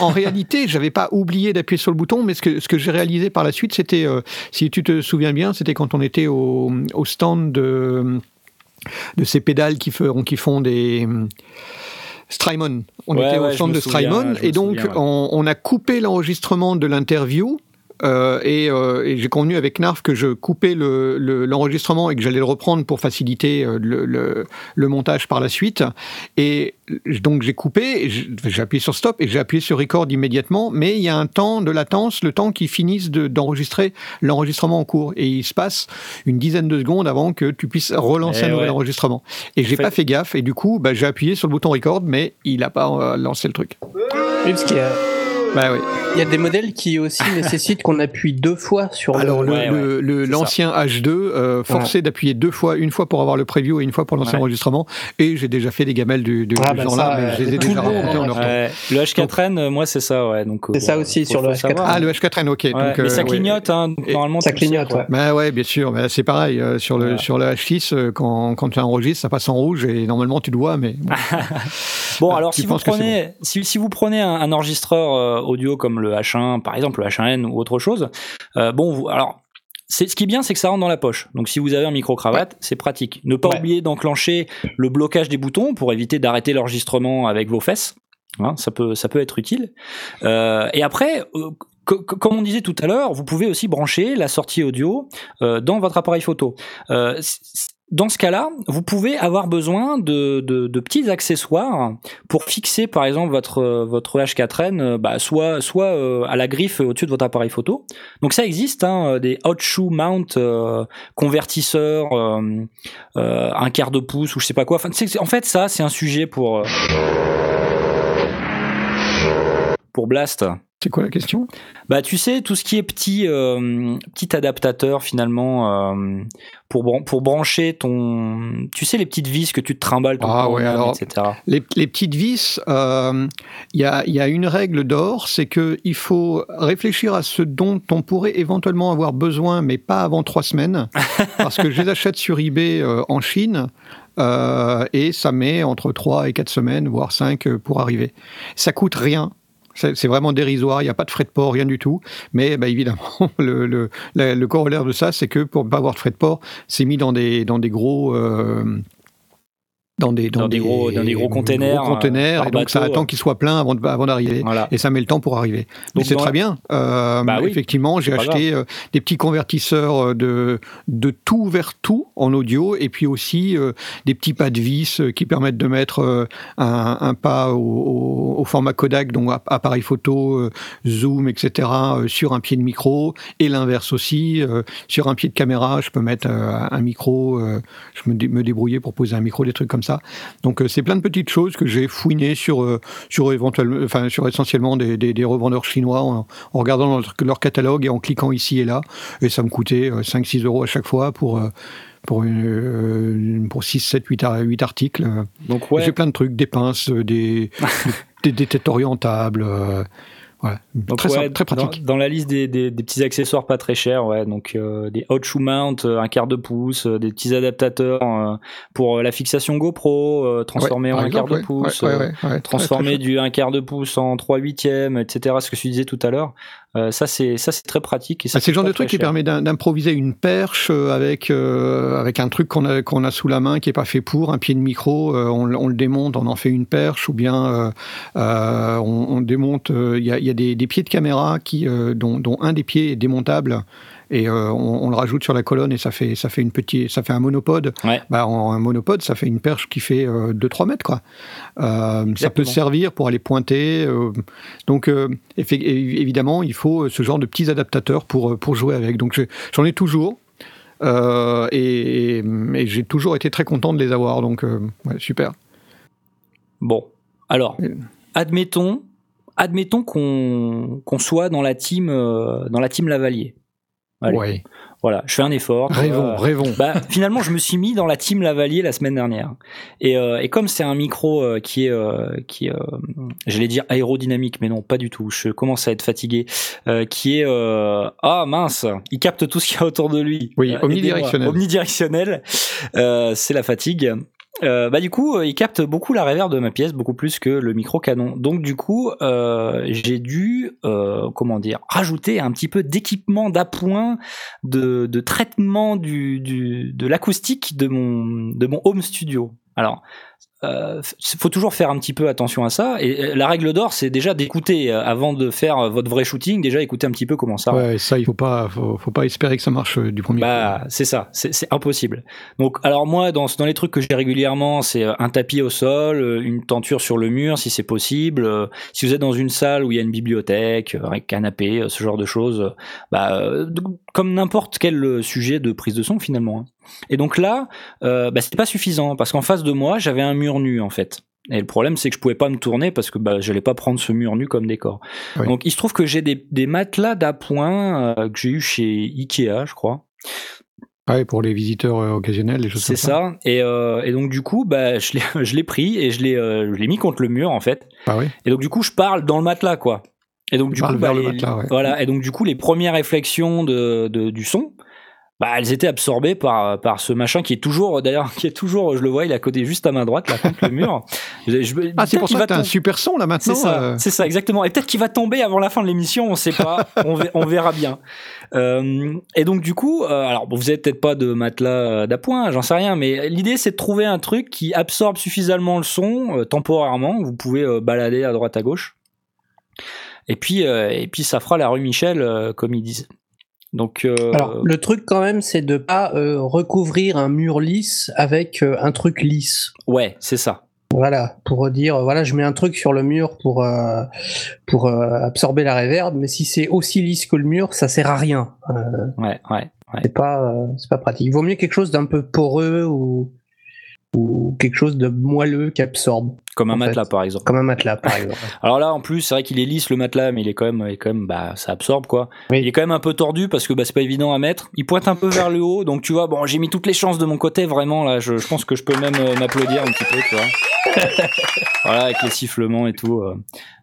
en, en réalité, j'avais pas oublié d'appuyer sur le bouton, mais ce que, ce que j'ai réalisé par la suite, c'était, euh, si tu te souviens bien, c'était quand on était au, au stand de, de ces pédales qui font, qui font des. Strymon. On Ouais, était au me de Strymon, et donc on a coupé l'enregistrement de l'interview. Euh, et, euh, et j'ai convenu avec Narf que je coupais le- le- l'enregistrement et que j'allais le reprendre pour faciliter euh, le, montage par la suite. Et donc j'ai coupé, j'ai appuyé sur stop et j'ai appuyé sur record immédiatement, mais il y a un temps de latence, le temps qu'ils finissent de- d'enregistrer l'enregistrement en cours. Et il se passe une dizaine de secondes avant que tu puisses relancer Eh un nouvel enregistrement. Et j'ai pas fait gaffe, et du coup, bah, j'ai appuyé sur le bouton record, mais il n'a pas euh, lancé le truc. Oui, parce qu'il y a, Bah oui. il y a des modèles qui aussi nécessitent qu'on appuie deux fois sur Alors, le. le- Ouais, le- le- c'est l'ancien H2 euh, forçait d'appuyer deux fois, une fois pour avoir le preview et une fois pour lancer Ouais. l'enregistrement. Et j'ai déjà fait des gamelles du, du Ah, bah genre-là, ça, mais je les ai déjà racontés en hein. leur temps. Ouais. Le H4N, euh, moi, c'est ça, ouais. Donc, euh, C'est ça aussi sur le savoir. H4N. Ah, le H4N, ok. Ouais, donc, mais euh, ça ouais. clignote, hein. Et Normalement, ça clignote, ouais. Bah ouais, bien sûr, mais c'est pareil. euh, sur, le, Voilà. sur le H6, euh, quand, quand tu enregistres, ça passe en rouge et normalement tu le vois, mais bon. Ah, alors si vous prenez, si, si vous prenez un, enregistreur audio comme le H1, par exemple le H1N ou autre chose, euh, bon, vous, alors. C'est, ce qui est bien, c'est que ça rentre dans la poche. Donc, si vous avez un micro-cravate, c'est pratique. Ne pas Ouais. oublier d'enclencher le blocage des boutons pour éviter d'arrêter l'enregistrement avec vos fesses. Hein, ça peut, ça peut être utile. Euh, et après, euh, co- co- comme on disait tout à l'heure, vous pouvez aussi brancher la sortie audio euh, dans votre appareil photo. Dans ce cas-là, vous pouvez avoir besoin de, de- de petits accessoires pour fixer, par exemple, votre votre H4n, euh, bah, soit soit euh, à la griffe au-dessus de votre appareil photo. Donc ça existe, hein, euh, des hot shoe mount euh, convertisseurs, euh, euh, un quart de pouce ou je sais pas quoi. En fait, ça, c'est un sujet pour pour Blast. C'est quoi la question? Bah, tu sais, tout ce qui est petit, euh, petit adaptateur finalement euh, pour, bran- pour brancher ton. Tu sais, les petites vis que tu te trimbales le Ah ouais, alors- etc. Les, les petites vis, euh, il y, a, il y a une règle d'or, c'est qu'il faut réfléchir à ce dont on pourrait éventuellement avoir besoin, mais pas avant trois semaines, parce que je les achète sur eBay euh, en Chine. euh, et ça met entre 3 et 4 semaines, voire 5 euh, pour arriver. Ça coûte rien. C'est vraiment dérisoire, il n'y a pas de frais de port, rien du tout. Mais bah, évidemment, le, corollaire de ça, c'est que pour ne pas avoir de frais de port, c'est mis dans des, dans des gros. euh, dans des, Dans des gros- dans des gros containers, gros containers, euh, et donc ça attend qu'ils soient pleins avant de- avant d'arriver. Voilà. Et ça met le temps pour arriver. Mais Donc, c'est très bien. Euh, Bah oui. Effectivement, j'ai acheté euh, des petits convertisseurs de, de tout vers tout en audio et puis aussi euh, des petits pas de vis qui permettent de mettre un, un pas au, au- au format Kodak, donc app- appareil photo, zoom, etc., sur un pied de micro et l'inverse aussi. sur un pied de caméra, je peux mettre un micro, je me, dé- me débrouiller pour poser un micro, des trucs comme ça. Donc euh, c'est plein de petites choses que j'ai fouinées sur, euh, sur, éventuellement, enfin, sur essentiellement des, des- des revendeurs chinois en, en regardant leur, leur catalogue et en cliquant ici et là. Et ça me coûtait euh, 5-6 euros à chaque fois pour, euh, pour, une, euh, pour 6, 7, 8, ar- 8 articles. Donc, ouais. J'ai plein de trucs, des pinces, euh, des, des, des têtes orientables. euh, voilà. Donc, très, ouais, simple, très pratique. Dans, dans la liste des, des- des petits accessoires pas très chers, ouais, donc euh, des hot shoe mount, euh, un quart de pouce, euh, des petits adaptateurs euh, pour euh, la fixation GoPro, euh, transformé Ouais, en un quart de ouais, pouce, ouais, ouais, ouais, ouais, très, transformer très du un quart de pouce en 3 huitièmes, etc. Ce que tu disais tout à l'heure, euh, ça c'est ça c'est très pratique. Et Ah, c'est le genre de truc qui permet d'im- d'improviser une perche euh, avec, euh, avec un truc qu'on a, qu'on a sous la main qui est pas fait pour, un pied de micro, euh, on, le- on le démonte, on en fait une perche, ou bien on, on démonte, il y, a, il y a des, des pieds de caméra qui, dont, dont un des pieds est démontable. Et euh, on, on le rajoute sur la colonne et ça fait, ça fait, une petite, ça fait un monopode. Ouais. Bah, en un monopode, ça fait une perche qui fait euh, 2-3 mètres. Quoi. Euh, ça peut servir pour aller pointer. euh, donc, évidemment, il faut ce genre de petits adaptateurs pour, pour jouer avec. Donc, je- j'en ai toujours. euh, et et j'ai toujours été très content de les avoir. Donc, euh, ouais, super. Bon, alors, admettons, admettons qu'on qu'on soit dans la team, euh, dans la team Lavalier. Allez, Ouais. Voilà, je fais un effort. Rêvons, Euh, rêvons. bah, finalement, je me suis mis dans la team Lavalier la semaine dernière. Et, euh, et comme c'est un micro euh, qui est, euh, qui euh, j'allais dire aérodynamique, mais non, pas du tout. Je commence à être fatigué. euh, qui est, euh, ah mince, il capte tout ce qu'il y a autour de lui. Oui, omnidirectionnel. Omnidirectionnel. Euh, c'est la fatigue. Euh, bah du coup, euh, il capte beaucoup la reverb de ma pièce, beaucoup plus que le micro canon. Donc du coup, euh, j'ai dû, euh, comment dire, rajouter un petit peu d'équipement d'appoint, de, traitement de l'acoustique de mon de mon home studio. Alors, euh, faut toujours faire un petit peu attention à ça. Et la règle d'or, c'est déjà d'écouter euh, avant de faire euh, votre vrai shooting. Déjà, écouter un petit peu comment ça. Ouais, ça, il faut pas, faut, faut pas espérer que ça marche euh, du premier coup. Bah, c'est ça, c'est impossible. Donc, alors moi, dans, dans les trucs que j'ai régulièrement, c'est un tapis au sol, une tenture sur le mur, si c'est possible. Si vous êtes dans une salle où il y a une bibliothèque, un canapé, ce genre de choses, bah, comme n'importe quel euh, sujet de prise de son finalement. hein. Et donc là, euh, bah, c'était pas suffisant parce qu'en face de moi, j'avais un mur nu en fait. Et le problème, c'est que je pouvais pas me tourner parce que bah, j'allais pas prendre ce mur nu comme décor. Oui. Donc, il se trouve que j'ai des, des matelas d'appoint euh, que j'ai eu chez Ikea, je crois. Ouais, pour les visiteurs euh, occasionnels, les choses C'est comme ça. ça. Et, euh, et donc du coup, bah, je l'ai, pris et je l'ai, euh, je l'ai mis contre le mur en fait. Ah oui. Et donc du coup, je parle dans le matelas quoi. Et donc du coup, bah, les- matelas, ouais. voilà. Et donc du coup, les premières réflexions de, de- du son, bah, elles étaient absorbées par par ce machin qui est toujours, d'ailleurs, qui est toujours, je le vois, il est à côté juste à main droite là contre le mur. Je- je- Ah, c'est pour ça que t'as un super son là maintenant. c'est ça, euh. c'est ça, exactement. Et peut-être qu'il va tomber avant la fin de l'émission, on sait pas, on, ver- on verra bien. Euh, et donc du coup, euh, alors bon, vous avez peut-être pas de matelas d'appoint, j'en sais rien, mais l'idée c'est de trouver un truc qui absorbe suffisamment le son temporairement. Vous pouvez balader à droite à gauche. Et puis, euh, et puis ça fera la rue Michel, euh, comme ils disent. Donc, euh, Alors, le truc quand même, c'est de pas recouvrir un mur lisse avec un truc lisse. ouais, c'est ça. Voilà, pour dire, voilà, je mets un truc sur le mur pour euh, pour euh, absorber la réverb, mais si c'est aussi lisse que le mur, ça sert à rien. Euh, Ouais, ouais, ouais. c'est pas c'est pas pratique. Il vaut mieux quelque chose d'un peu poreux ou ou quelque chose de moelleux qui absorbe, Comme un fait. matelas, par exemple. comme un matelas par exemple. Alors là, en plus, c'est vrai qu'il est lisse le matelas, mais il est quand même, il est quand même, bah, ça absorbe quoi. Oui. Il est quand même un peu tordu parce que bah, c'est pas évident à mettre. Il pointe un peu vers le haut, donc tu vois, bon, j'ai mis toutes les chances de mon côté, vraiment là. Je, je pense que je peux même euh, m'applaudir un petit peu, tu vois. voilà, avec les sifflements et tout. euh.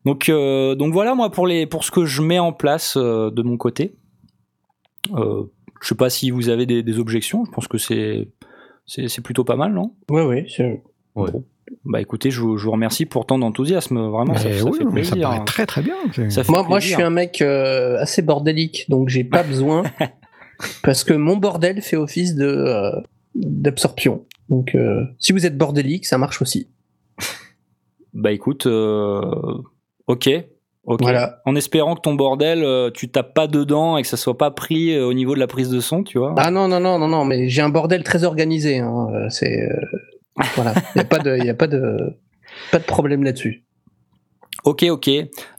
Donc, euh, donc voilà, moi pour les, pour ce que je mets en place de mon côté. Je sais pas si vous avez des, des objections. Je pense que c'est, c'est, c'est plutôt pas mal, non? Oui, oui. c'est- Bah écoutez, je vous, je vous remercie pour tant d'enthousiasme, vraiment. Ça, Mais ça oui, fait mais ça plaisir. paraît très très bien. C'est- Ça fait Moi, moi, je suis un mec euh, assez bordélique, donc j'ai pas besoin parce que mon bordel fait office de euh, d'absorption. Donc, euh, si vous êtes bordélique, ça marche aussi. Bah écoute, euh, ok. Voilà. En espérant que ton bordel, euh, tu tapes pas dedans et que ça soit pas pris euh, au niveau de la prise de son, tu vois. Ah non, non, non, non, non, mais j'ai un bordel très organisé. Hein. euh, C'est euh, voilà, il y a pas de, y a pas de, pas de problème là-dessus. Ok, ok.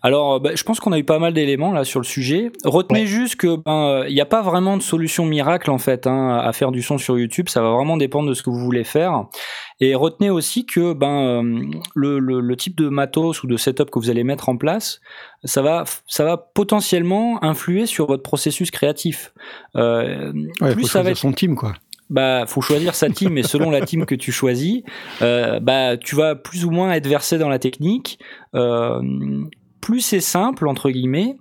Alors, euh, bah, je pense qu'on a eu pas mal d'éléments là sur le sujet. Retenez Ouais. juste que ben, il n'y a pas vraiment de solution miracle en fait hein, à faire du son sur YouTube. Ça va vraiment dépendre de ce que vous voulez faire. Et retenez aussi que ben euh, le, le, le type de matos ou de setup que vous allez mettre en place, ça va ça va potentiellement influer sur votre processus créatif. Euh, Ouais, plus ça va être son team quoi. Bah faut choisir sa team et selon la team que tu choisis euh, bah tu vas plus ou moins être versé dans la technique euh, plus c'est simple entre guillemets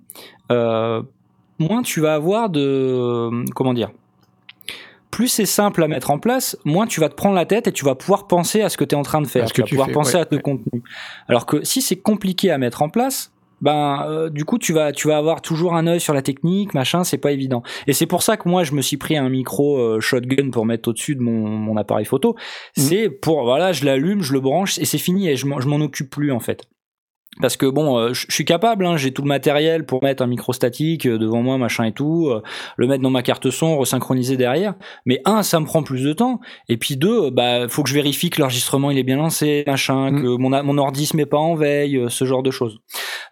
euh, moins tu vas avoir de comment dire plus c'est simple à mettre en place, moins tu vas te prendre la tête et tu vas pouvoir penser à ce que tu es en train de faire. À ce tu que vas tu pouvoir fais, penser ouais, à ton contenu. Alors que si c'est compliqué à mettre en place, ben euh, du coup tu vas tu vas avoir toujours un œil sur la technique, machin, c'est pas évident. Et c'est pour ça que moi je me suis pris un micro euh, shotgun pour mettre au-dessus de mon, mon appareil photo. C'est pour voilà, je l'allume, je le branche et c'est fini et je m'en occupe plus en fait. Parce que bon, euh, je suis capable, hein, j'ai tout le matériel pour mettre un micro statique euh, devant moi, machin et tout, euh, le mettre dans ma carte son, resynchroniser derrière. Mais un, ça me prend plus de temps. Et puis deux, bah faut que je vérifie que l'enregistrement il est bien lancé, machin, Mm. que mon mon ordi se met pas en veille, ce genre de choses.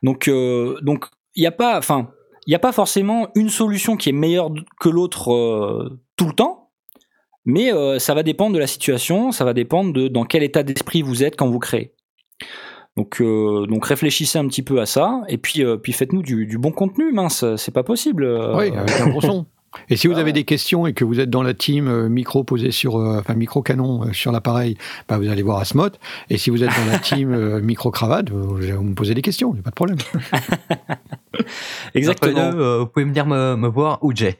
Donc euh, donc il y a pas, enfin il a pas forcément une solution qui est meilleure que l'autre euh, tout le temps. Mais euh, ça va dépendre de la situation, ça va dépendre de dans quel état d'esprit vous êtes quand vous créez. Donc, euh, donc réfléchissez un petit peu à ça, et puis, euh, puis faites-nous du, du bon contenu, mince, c'est pas possible. euh, Oui, avec un gros son. Et si vous avez des questions et que vous êtes dans la team micro posé sur, euh, enfin micro canon euh, sur l'appareil, bah, vous allez voir Asmot. Et si vous êtes dans la team euh, micro cravate, vous, vous me posez des questions, il n'y a pas de problème. Exactement. Deux, euh, vous pouvez me dire me, me voir où j'ai.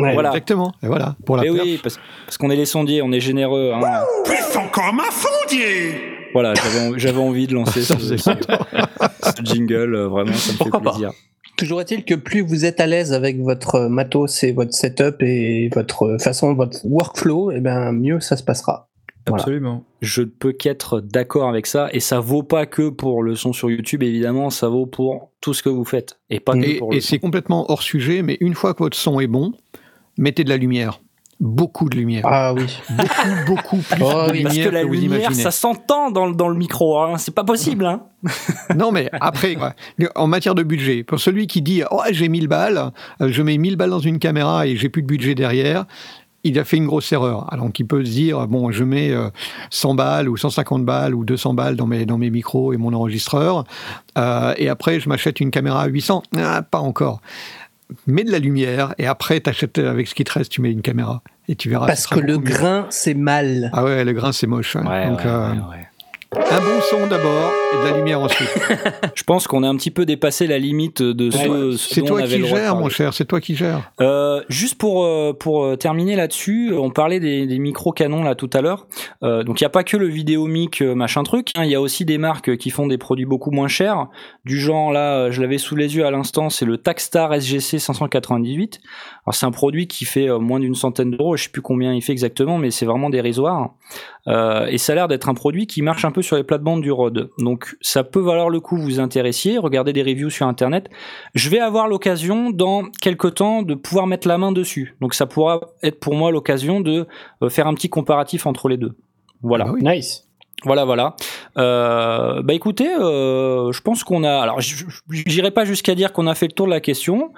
Ouais. Voilà. Exactement. Et voilà pour la Et perf. oui, parce, parce qu'on est les sondiers, on est généreux. hein. Puissant comme un fondier Voilà, j'avais en- j'avais envie de lancer ce, jingle, euh, vraiment, ça me fait plaisir. Toujours est-il que plus vous êtes à l'aise avec votre matos et votre setup et votre façon, votre workflow, et ben mieux ça se passera. Voilà. Absolument. Je ne peux qu'être d'accord avec ça, et ça vaut pas que pour le son sur YouTube, évidemment, ça vaut pour tout ce que vous faites, et pas que Et, pour et c'est complètement hors sujet, mais une fois que votre son est bon, mettez de la lumière. Beaucoup de lumière. Ah oui. Beaucoup, beaucoup plus Oh de oui, lumière Parce que la vous lumière, imaginez. ça s'entend dans, le- dans le micro, hein. c'est pas possible. Hein. Non, mais après, en matière de budget, pour celui qui dit Oh, j'ai 1000 balles, euh, je mets 1000 balles dans une caméra et j'ai plus de budget derrière, il a fait une grosse erreur. Alors qu'il peut se dire Bon, je mets euh, 100 balles ou 150 balles ou 200 balles dans mes, dans mes micros et mon enregistreur, euh, et après, je m'achète une caméra à 800. Ah, pas encore. Mets de la lumière et après, t'achètes avec ce qui te reste, tu mets une caméra et tu verras. ce Parce que le mieux. grain, c'est mal. Ah ouais, le grain, c'est moche. hein. Ouais, Donc, ouais, euh, ouais, ouais. Un bon son d'abord et de la lumière ensuite. Je pense qu'on a un petit peu dépassé la limite de ce, ce C'est toi qui gères, mon cher, c'est toi qui gères. Euh, juste pour euh, pour euh, terminer là-dessus, on parlait des, des micro canons là tout à l'heure. Euh, donc il y a pas que le vidéomic machin truc, hein, il y a aussi des marques qui font des produits beaucoup moins chers, du genre là, je l'avais sous les yeux à l'instant, c'est le Tacstar SGC 598. Alors c'est un produit qui fait moins d'une centaine d'euros, je sais plus combien il fait exactement, mais c'est vraiment dérisoire. Euh, et ça a l'air d'être un produit qui marche un peu sur les plates-bandes du Rode. Donc ça peut valoir le coup vous intéressiez, regardez des reviews sur internet. Je vais avoir l'occasion dans quelques temps de pouvoir mettre la main dessus. Donc ça pourra être pour moi l'occasion de euh, faire un petit comparatif entre les deux. Voilà. Ah oui. Nice. Voilà, voilà. Euh, bah écoutez, euh, je pense qu'on a. Alors, j'irai pas jusqu'à dire qu'on a fait le tour de la question,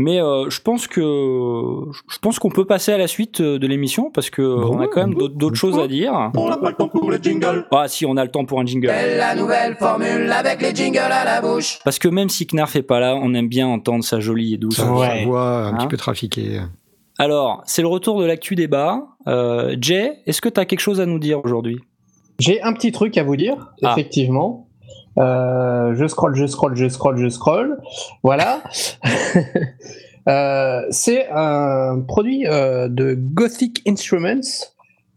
Mais euh, je pense que je pense qu'on peut passer à la suite euh, de l'émission parce que on a quand même d'autres choses à dire. On n'a pas le temps pour les jingles. Ah si, on a le temps pour un jingle. la nouvelle formule avec les jingles à la bouche. Parce que même si Knarf est pas là, on aime bien entendre sa jolie et douce. Ouais. voix un Hein petit peu trafiquée. Alors, c'est le retour de l'actu débat. Euh, Jay, est-ce que tu as quelque chose à nous dire aujourd'hui? J'ai un petit truc à vous dire, Ah. effectivement. Euh, je scroll, je scroll, je scroll, je scroll. Voilà. Euh, c'est un produit euh, de Gothic Instruments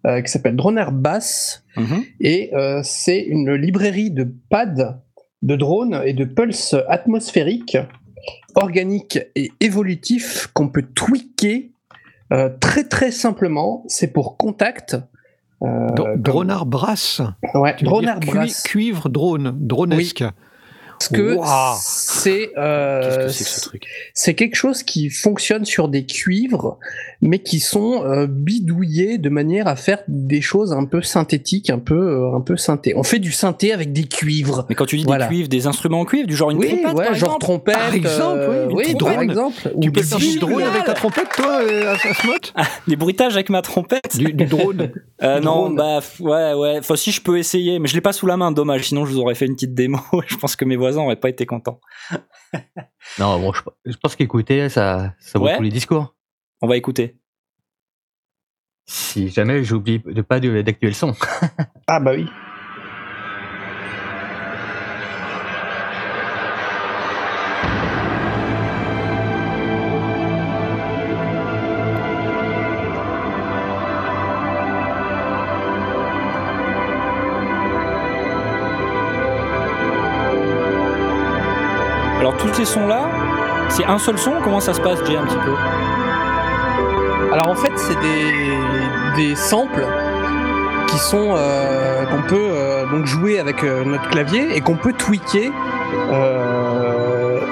qui s'appelle Droner Bass Mhm. et c'est une librairie de pads, de drones et de pulses atmosphériques organiques et évolutifs qu'on peut tweaker très très simplement. C'est pour contact. Euh, Dro- comme- Dronard brass. Ouais, Brass. Cuivre drone, dronesque. Parce que c'est euh, c'est que ce quelque chose qui fonctionne sur des cuivres, mais qui sont euh, bidouillés de manière à faire des choses un peu synthétiques, un peu euh, un peu synthé. On fait du synthé avec des cuivres. Mais quand tu dis Voilà. des cuivres, des instruments en cuivre, du genre une oui, trompette ouais, par genre exemple trompette. Par exemple, euh, oui, une oui, petite par drone. exemple. Tu Ou peux des faire du drone avec ta trompette, toi, euh, Asmod Des bruitages avec ma trompette du, du drone. Euh, Du non, drone. bah ouais, ouais. Enfin, si je peux essayer, mais je l'ai pas sous la main, dommage. Sinon, je vous aurais fait une petite démo. je pense que mes voisins auraient pas été contents. Non, bon, je, je pense qu'écouter, ça, ça vaut Ouais. tous les discours. On va écouter. Si jamais j'oublie de pas le son. Ah bah oui. Tous ces sons-là, c'est un seul son? Comment ça se passe, Jay, un petit peu? Alors en fait, c'est des, des samples qui sont euh, qu'on peut euh, donc jouer avec euh, notre clavier et qu'on peut tweaker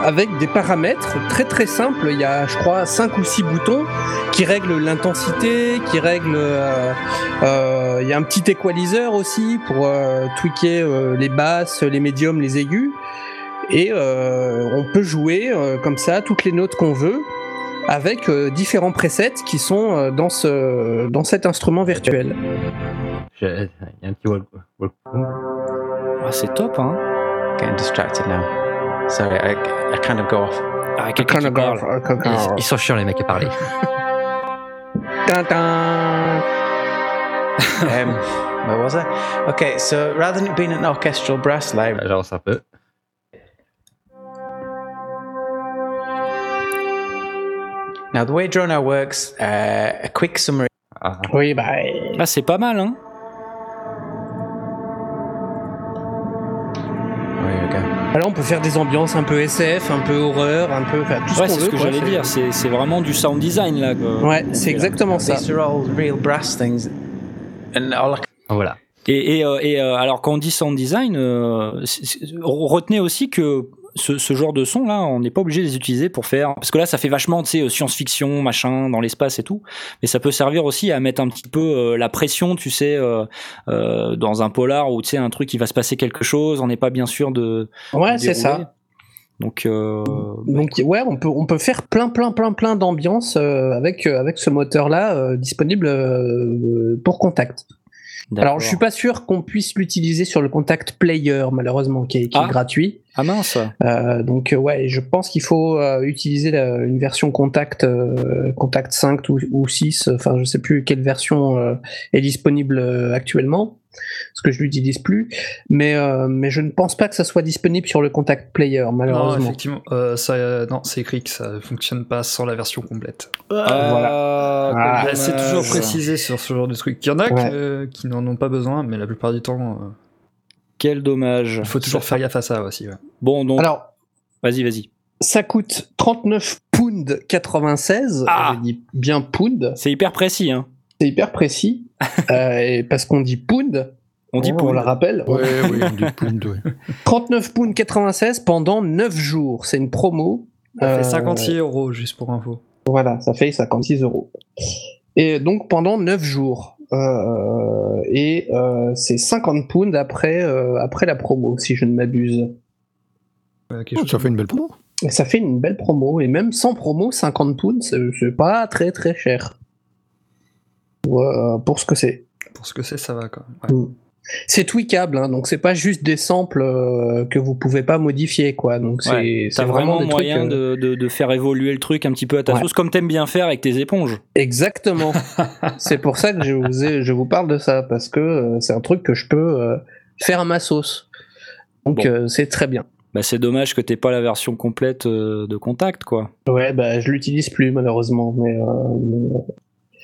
avec des paramètres très très simples. Il y a, je crois, cinq ou six boutons qui règlent l'intensité, qui règlent. il y a un petit équaliseur aussi pour tweaker les basses, les médiums, les aigus. Et euh, on peut jouer euh, comme ça toutes les notes qu'on veut avec euh, différents presets qui sont euh, dans, ce, dans cet instrument virtuel. Il y a un petit Ah, c'est top, hein Getting distracted now. Sorry, I, I kind of go off. Ah, quelqu'un qui parle. Ils, ils sont chiants, les mecs, à parler. Tintin. Um, where was I? Okay, so rather than it being an orchestral brass library, J'avance un peu. Now the way Dronar works, uh, a quick summary. Ah, Oui, bah. Ah, c'est pas mal, hein. Alors on peut faire des ambiances un peu SF, un peu horreur, un peu. Enfin, tout ce Ouais, c'est ce que j'allais dire. C'est vraiment du sound design, là. que- Ouais, c'est exactement ça. These are all real brass things, and all I voilà. Et, et, euh, et, euh, alors quand on dit sound design, euh, retenez aussi que ce, ce genre de son là, on n'est pas obligé de les utiliser pour faire parce que là ça fait vachement tu sais euh, science-fiction machin dans l'espace et tout, mais ça peut servir aussi à mettre un petit peu euh, la pression, tu sais, euh, euh, dans un polar où tu sais un truc il va se passer quelque chose, on n'est pas bien sûr de. Ouais, c'est ça. Donc Donc ouais, on peut on peut faire plein plein plein plein d'ambiances avec avec ce moteur là disponible pour Contact. Alors je suis pas sûr qu'on puisse l'utiliser sur le Contact Player malheureusement qui est, qui est Ah. gratuit. ah mince. Euh, donc euh, ouais, je pense qu'il faut euh, utiliser la- une version Contact euh, Contact 5 ou, ou 6, enfin je sais plus quelle version euh, est disponible actuellement, parce que je l'utilise plus, mais euh, mais je ne pense pas que ça soit disponible sur le Contact Player Non, malheureusement. effectivement, euh, ça, euh, non, c'est écrit que ça fonctionne pas sans la version complète. Ah, Ah, quel Bah, c'est toujours précisé sur ce genre de truc. Il y en a Ouais. que- qui n'en ont pas besoin, mais la plupart du temps, euh, Quel dommage. il faut toujours faire gaffe à ça aussi. ouais. Bon donc, Alors vas-y vas-y. ça coûte 39 pounds 96, Ah. je dis bien pound, C'est hyper précis hein. C'est hyper précis, euh, et parce qu'on dit pound, On dit on, pound. le rappelle, Ouais, oui, on dit pound, ouais. 39 pounds 96 pendant 9 jours. C'est une promo. Ça Euh, fait 56 euros, juste pour info. Voilà, ça fait 56 euros. Et donc pendant 9 jours. Euh, et euh, c'est 50 pounds après, euh, après la promo, si je ne m'abuse. Euh, Oh, ça fait une belle promo. Et ça fait une belle promo. Et même sans promo, 50 pounds, c'est pas très très cher. Ouais, pour ce que c'est. Pour ce que c'est, ça va quand même. Ouais. C'est tweakable, hein, donc c'est pas juste des samples euh, que vous pouvez pas modifier, quoi. Donc c'est Ouais, c'est T'as vraiment des trucs, moyen euh, de, de, de faire évoluer le truc un petit peu à ta Ouais. sauce, comme t'aimes bien faire avec tes éponges. Exactement. c'est pour ça que je vous, ai- je vous parle de ça, parce que euh, c'est un truc que je peux euh, faire à ma sauce. Donc Bon. euh, c'est très bien. Bah, c'est dommage que t'aies pas la version complète euh, de Contact, quoi. Ouais, bah je l'utilise plus malheureusement, mais euh, mais-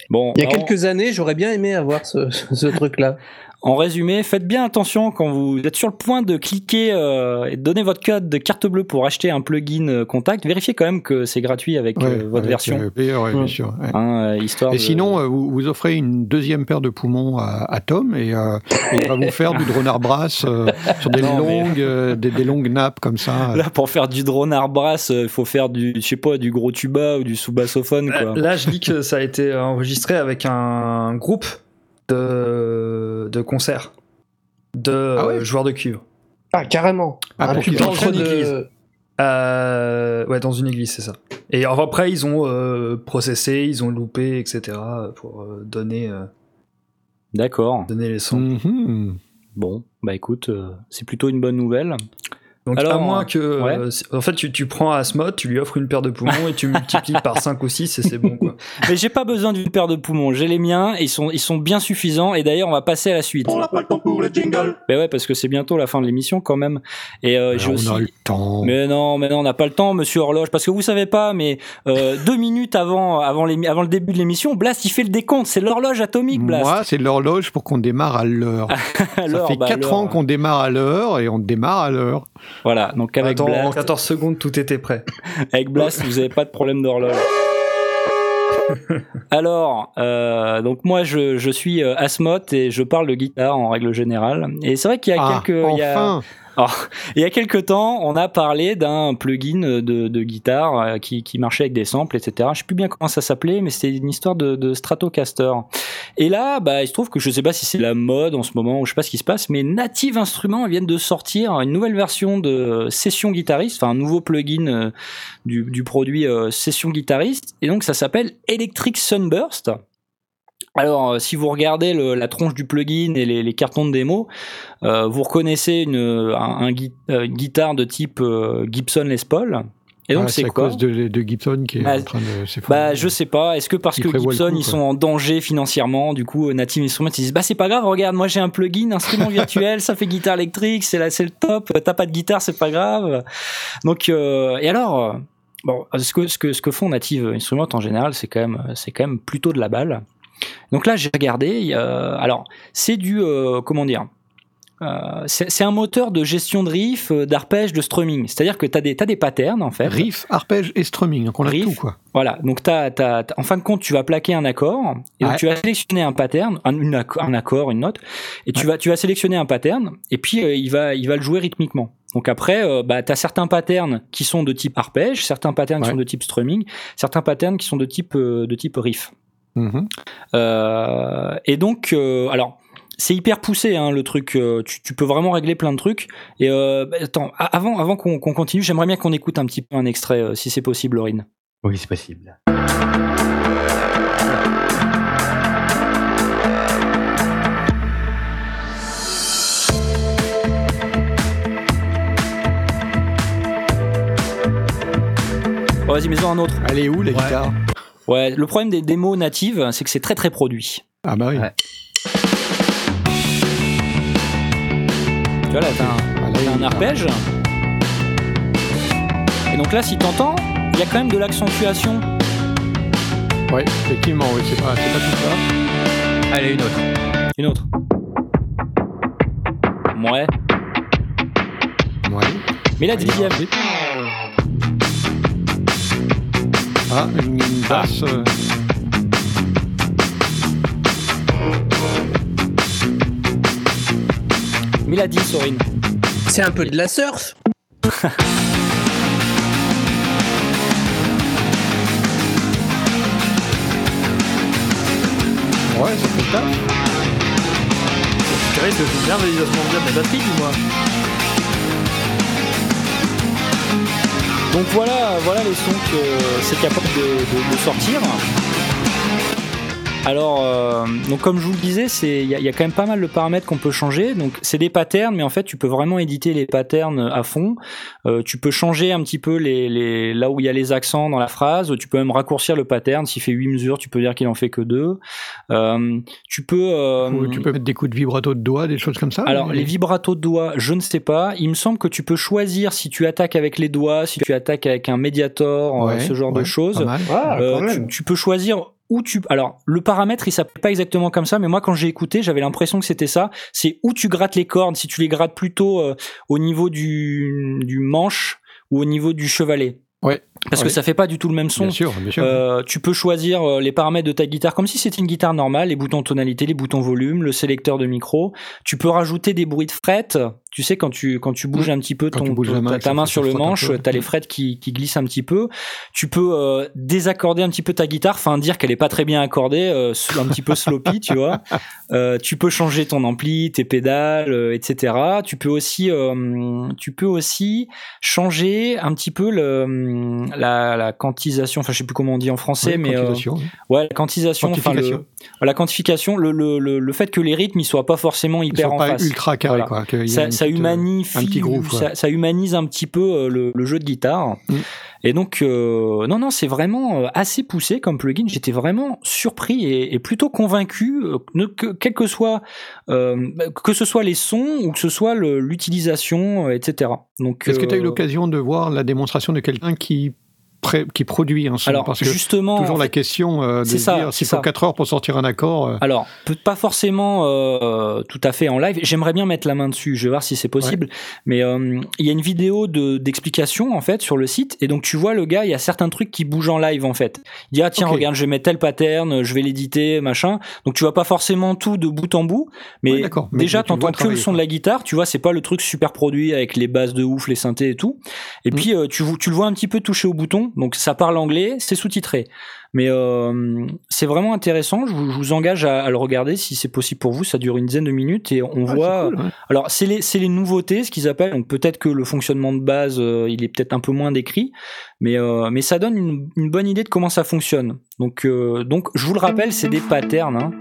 Bon, il y a alors, quelques années, j'aurais bien aimé avoir ce, ce truc-là. en résumé, faites bien attention quand vous êtes sur le point de cliquer euh, et de donner votre code de carte bleue pour acheter un plugin euh, Contact. Vérifiez quand même que c'est gratuit avec Ouais, euh, votre avec, version, player, ouais, bien sûr. ouais. hein, histoire. Et de- sinon, euh, vous, vous offrez une deuxième paire de poumons à, à Tom et, euh, et il va vous faire du drone brass euh, sur des Non, mais- longues, euh, des, des longues nappes comme ça. Là, pour faire du drone brass, il faut faire du, je sais pas, du gros tuba ou du sous-bassophone, Là, je dis que ça a été enregistré avec un groupe de, de concerts de Ah ouais joueurs de cuivre. Ah, carrément. Ah, un de- en église. Euh, ouais, dans une église, c'est ça. Et alors après, ils ont euh, processé, ils ont loupé, etc. pour euh, donner, euh, D'accord. donner les sons. Mhm. Bon, bah écoute, euh, c'est plutôt une bonne nouvelle. Donc Alors, à moins que... euh, ouais. en fait, tu, tu prends Asmod, tu lui offres une paire de poumons et tu multiplies par 5 ou 6 et c'est bon, quoi. Mais j'ai pas besoin d'une paire de poumons, j'ai les miens, et ils sont, ils sont bien suffisants, et d'ailleurs on va passer à la suite. On n'a pas le temps pour le jingle. Mais ouais, parce que c'est bientôt la fin de l'émission quand même. Et euh, j'ai aussi... on a le temps. Mais non, mais non, on n'a pas le temps, monsieur Horloge, parce que vous savez pas, mais euh, deux minutes avant, avant, l'émi- avant le début de l'émission, Blast il fait le décompte, c'est l'horloge atomique, Blast. Moi, c'est l'horloge pour qu'on démarre à l'heure. Ça fait bah, 4 alors, ans qu'on démarre à l'heure et on démarre à l'heure. Voilà, donc avec Attends, en Blast, 14 secondes, tout était prêt. avec Blast, vous avez pas de problème d'horloge. Alors, euh, donc moi je, je suis euh, Asmoth et je parle de guitare en règle générale. Et c'est vrai qu'il y a Ah, quelques, il y a- enfin Il y a quelques temps, on a parlé d'un plugin de, de guitare euh, qui, qui marchait avec des samples, etc. Je sais plus bien comment ça s'appelait, mais c'était une histoire de, de Stratocaster. Et là, bah, il se trouve que je sais pas si c'est la mode en ce moment, ou je sais pas ce qui se passe, mais Native Instruments viennent de sortir une nouvelle version de Session Guitariste, enfin un nouveau plugin euh, du, du produit euh, Session Guitariste, et donc ça s'appelle Electric Sunburst. Alors, euh, si vous regardez le- la tronche du plugin et les, les cartons de démo, euh, vous reconnaissez une, un, un euh, une guitare de type euh, Gibson Les Paul. Et donc, Ah, c'est à quoi cause de, de Gibson qui est Bah, en train de s'effondrer. bah, je sais pas. Est-ce que parce que Gibson coup, ils sont en danger financièrement, du coup, Native Instruments ils disent bah c'est pas grave, regarde, moi j'ai un plugin, instrument virtuel, ça fait guitare électrique, c'est là, c'est le top. T'as pas de guitare, c'est pas grave. Donc euh, et alors, euh, bon, ce que ce que ce que font Native Instruments en général, c'est quand même c'est quand même plutôt de la balle. Donc là, j'ai regardé. euh, alors, c'est du euh, comment dire euh, c'est un moteur de gestion de riff, d'arpège, de strumming. C'est-à-dire que tu as des, t'as des patterns, en fait. Riff, arpège et strumming, donc on a Riff. tout quoi. Voilà, donc en fin de compte, tu vas plaquer un accord, et donc tu vas sélectionner un pattern, un, une acc- un accord, une note, et tu, vas, tu vas sélectionner un pattern, et puis euh, il, va, il va le jouer rythmiquement. Donc après, euh, bah, tu as certains patterns qui sont de type arpège, certains patterns qui sont de type strumming, certains patterns qui sont de type, de type riff. Mhm. Euh, et donc, euh, alors, c'est hyper poussé hein, le truc. euh, tu, tu peux vraiment régler plein de trucs. Et euh, bah, attends, avant, avant qu'on continue, j'aimerais bien qu'on écoute un petit peu un extrait, euh, si c'est possible, Laurine. Oui, c'est possible. Oh, Vas-y, mets-en un autre. Elle est où la Ouais. guitare Ouais, le problème des démos natives, c'est que c'est très très produit. Ah bah oui. Ouais. Tu vois là, t'as un, Ah, là, un arpège. Et donc là, si t'entends, il y a quand même de l'accentuation. Ouais, effectivement, oui, c'est pas, c'est pas tout ça. Allez, une autre. Une autre. Ouais. Ouais. Mais la dixième. Ah, une, une basse. euh, Mais la 10, Aurine. C'est un peu de la surf. Ouais, ça fait taf. Tu risques que c'est bien mondiale des batteries, dis-moi. Donc voilà, voilà les sons que c'est capable de, sortir. Alors, euh, donc comme je vous le disais, c'est il y, a- il y a quand même pas mal de paramètres qu'on peut changer. Donc c'est des patterns, mais en fait tu peux vraiment éditer les patterns à fond. Euh, tu peux changer un petit peu les, les là où il y a les accents dans la phrase. Tu peux même raccourcir le pattern. S'il fait 8 mesures, tu peux dire qu'il en fait que 2 Tu peux euh, Ou tu peux mettre des coups de vibrato de doigts, des choses comme ça alors, mais- les vibratos de doigts, je ne sais pas. Il me semble que tu peux choisir si tu attaques avec les doigts, si tu attaques avec un médiator, euh, Ouais, ce genre de choses. Ah, Euh, tu peux choisir tu. Alors, le paramètre, il s'appelle pas exactement comme ça, mais moi, quand j'ai écouté, j'avais l'impression que c'était ça. C'est où tu grattes les cordes. Si tu les grattes plutôt euh, au niveau du, du manche ou au niveau du chevalet. Ouais. Parce que ça fait pas du tout le même son. Bien sûr, bien sûr. Euh, tu peux choisir euh, les paramètres de ta guitare comme si c'était une guitare normale, les boutons tonalité, les boutons volume, le sélecteur de micro. Tu peux rajouter des bruits de frettes. Tu sais quand tu quand tu bouges un petit peu ton, main, ta, main sur le manche, t'as les frettes qui, qui glissent un petit peu. Tu peux euh, désaccorder un petit peu ta guitare, enfin dire qu'elle est pas très bien accordée, euh, un petit peu sloppy, tu vois. Tu peux changer ton ampli, tes pédales, etc. Tu peux aussi tu peux aussi changer un petit peu le la, la quantisation, enfin je sais plus comment on dit en français, Ouais, mais euh, quantisation, oui. ouais, la quantisation, enfin le, Quantification. la quantification, le, le, le, le fait que les rythmes ils soient pas forcément Ils hyper sont en pas face. ultra carré, Voilà. quoi. ait Ça, ça euh, humanifie, un petit groove, ça, ça humanise un petit peu euh, le, le jeu de guitare. Mm. Et donc, euh, non, non, c'est vraiment euh, assez poussé comme plugin. J'étais vraiment surpris et, et plutôt convaincu, euh, ne- que, quel que soit, euh, que ce soit les sons ou que ce soit l'utilisation, euh, etc. Donc, Est-ce que tu as eu euh, l'occasion de voir la démonstration de quelqu'un qui, qui produit un son Alors, Parce que justement, toujours en la question euh, de ça, dire s'il faut ça. 4 heures pour sortir un accord. euh, Alors, pas forcément euh, tout à fait en live. J'aimerais bien mettre la main dessus. Je vais voir si c'est possible. Mais euh, il y a une vidéo de d'explication en fait sur le site, et donc tu vois le gars, il y a certains trucs qui bougent en live en fait. Il dit ah tiens regarde, je vais mettre tel pattern, je vais l'éditer machin. Donc tu vois pas forcément tout de bout en bout, mais Ouais, déjà tu t'entends que le son de la guitare. Tu vois, c'est pas le truc super produit avec les basses de ouf, les synthés et tout. Et Mm. puis tu tu le vois un petit peu toucher au bouton. Donc ça parle anglais, c'est sous-titré. Mais euh, c'est vraiment intéressant. Je vous, je vous engage à, à le regarder si c'est possible pour vous. Ça dure une dizaine de minutes et on ouais, voit. cool, ouais. Alors c'est les c'est les nouveautés, ce qu'ils appellent. Donc peut-être que le fonctionnement de base, euh, il est peut-être un peu moins décrit, mais euh, mais ça donne une, une bonne idée de comment ça fonctionne. Donc euh, donc je vous le rappelle, c'est des patterns. Hein.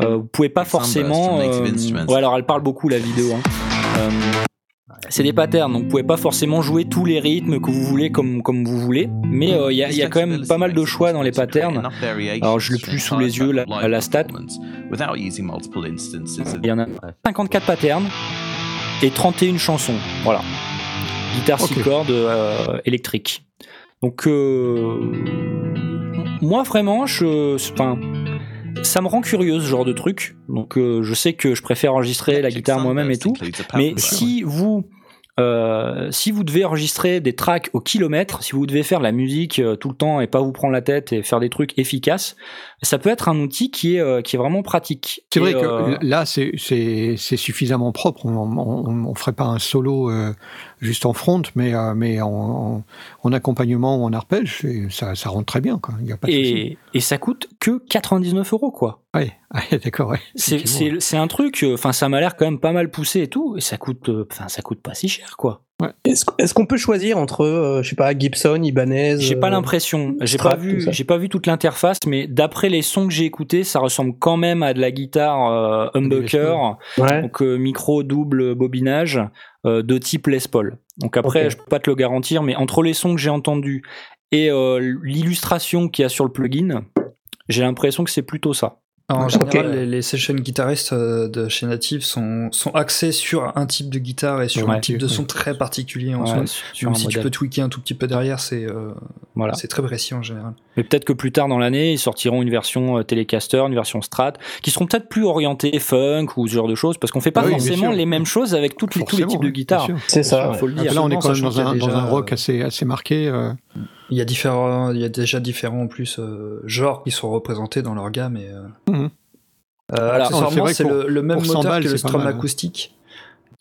Euh, vous pouvez pas forcément. euh, ouais, alors elle parle beaucoup la vidéo. Hein. C'est des patterns, donc vous pouvez pas forcément jouer tous les rythmes que vous voulez comme, comme vous voulez, mais euh, il y, a, il y a quand même pas mal de choix dans les patterns. Alors je l'ai plus sous les yeux, la, la stat. Il y en a 54 patterns et 31 chansons. Voilà. Guitare 6 Ok. cordes euh, électrique. Donc, euh, moi vraiment, je, enfin, ça me rend curieux ce genre de truc. Donc, euh, je sais que je préfère enregistrer la guitare moi-même et tout. Mais si vous, euh, si vous devez enregistrer des tracks au kilomètre, si vous devez faire la musique euh, tout le temps et pas vous prendre la tête et faire des trucs efficaces, ça peut être un outil qui est, euh, qui est vraiment pratique. C'est vrai euh, que là, c'est- suffisamment propre. On, on ferait pas un solo euh, juste en front, mais, euh, mais en, en, en accompagnement ou en arpège, ça, ça rentre très bien. Quoi. Il y a pas de et, et ça coûte que 99 euros, quoi. Ouais, d'accord. Ouais, C'est, un truc, euh, enfin, ça m'a l'air quand même pas mal poussé et tout, et ça coûte, euh, enfin, ça coûte pas si cher, quoi. Est-ce qu'on peut choisir entre, euh, je sais pas, Gibson, Ibanez J'ai pas euh, l'impression, j'ai pas vu, j'ai pas vu toute l'interface, mais d'après les sons que j'ai écoutés, ça ressemble quand même à de la guitare euh, humbucker, Ouais. donc micro double bobinage de type Les Paul. Donc après, Ok. je peux pas te le garantir, mais entre les sons que j'ai entendus et l'illustration qu'il y a sur le plugin, j'ai l'impression que c'est plutôt ça. En général, les, les session guitaristes euh, de chez Native sont, sont axés sur un type de guitare et sur Ouais. un type de son très particulier en Ouais, soi. Même si tu peux tweaker un tout petit peu derrière, c'est euh, Voilà. c'est très précis en général. Mais peut-être que plus tard dans l'année, ils sortiront une version euh, Telecaster, une version Strat, qui seront peut-être plus orientées funk ou ce genre de choses, parce qu'on fait pas Ah oui, forcément sûr. les mêmes choses avec toutes les, tous les types de guitares. sûr. C'est ça. Faut le dire. Là, on est quand même dans un, dans un rock assez, assez marqué. euh, Il y a différents, il y a déjà différents en plus euh, genres qui sont représentés dans leur gamme et euh, Mhm. euh, Voilà. Accessoirement, c'est le, le même pour 100 moteur balles, que le Strum mal. acoustique.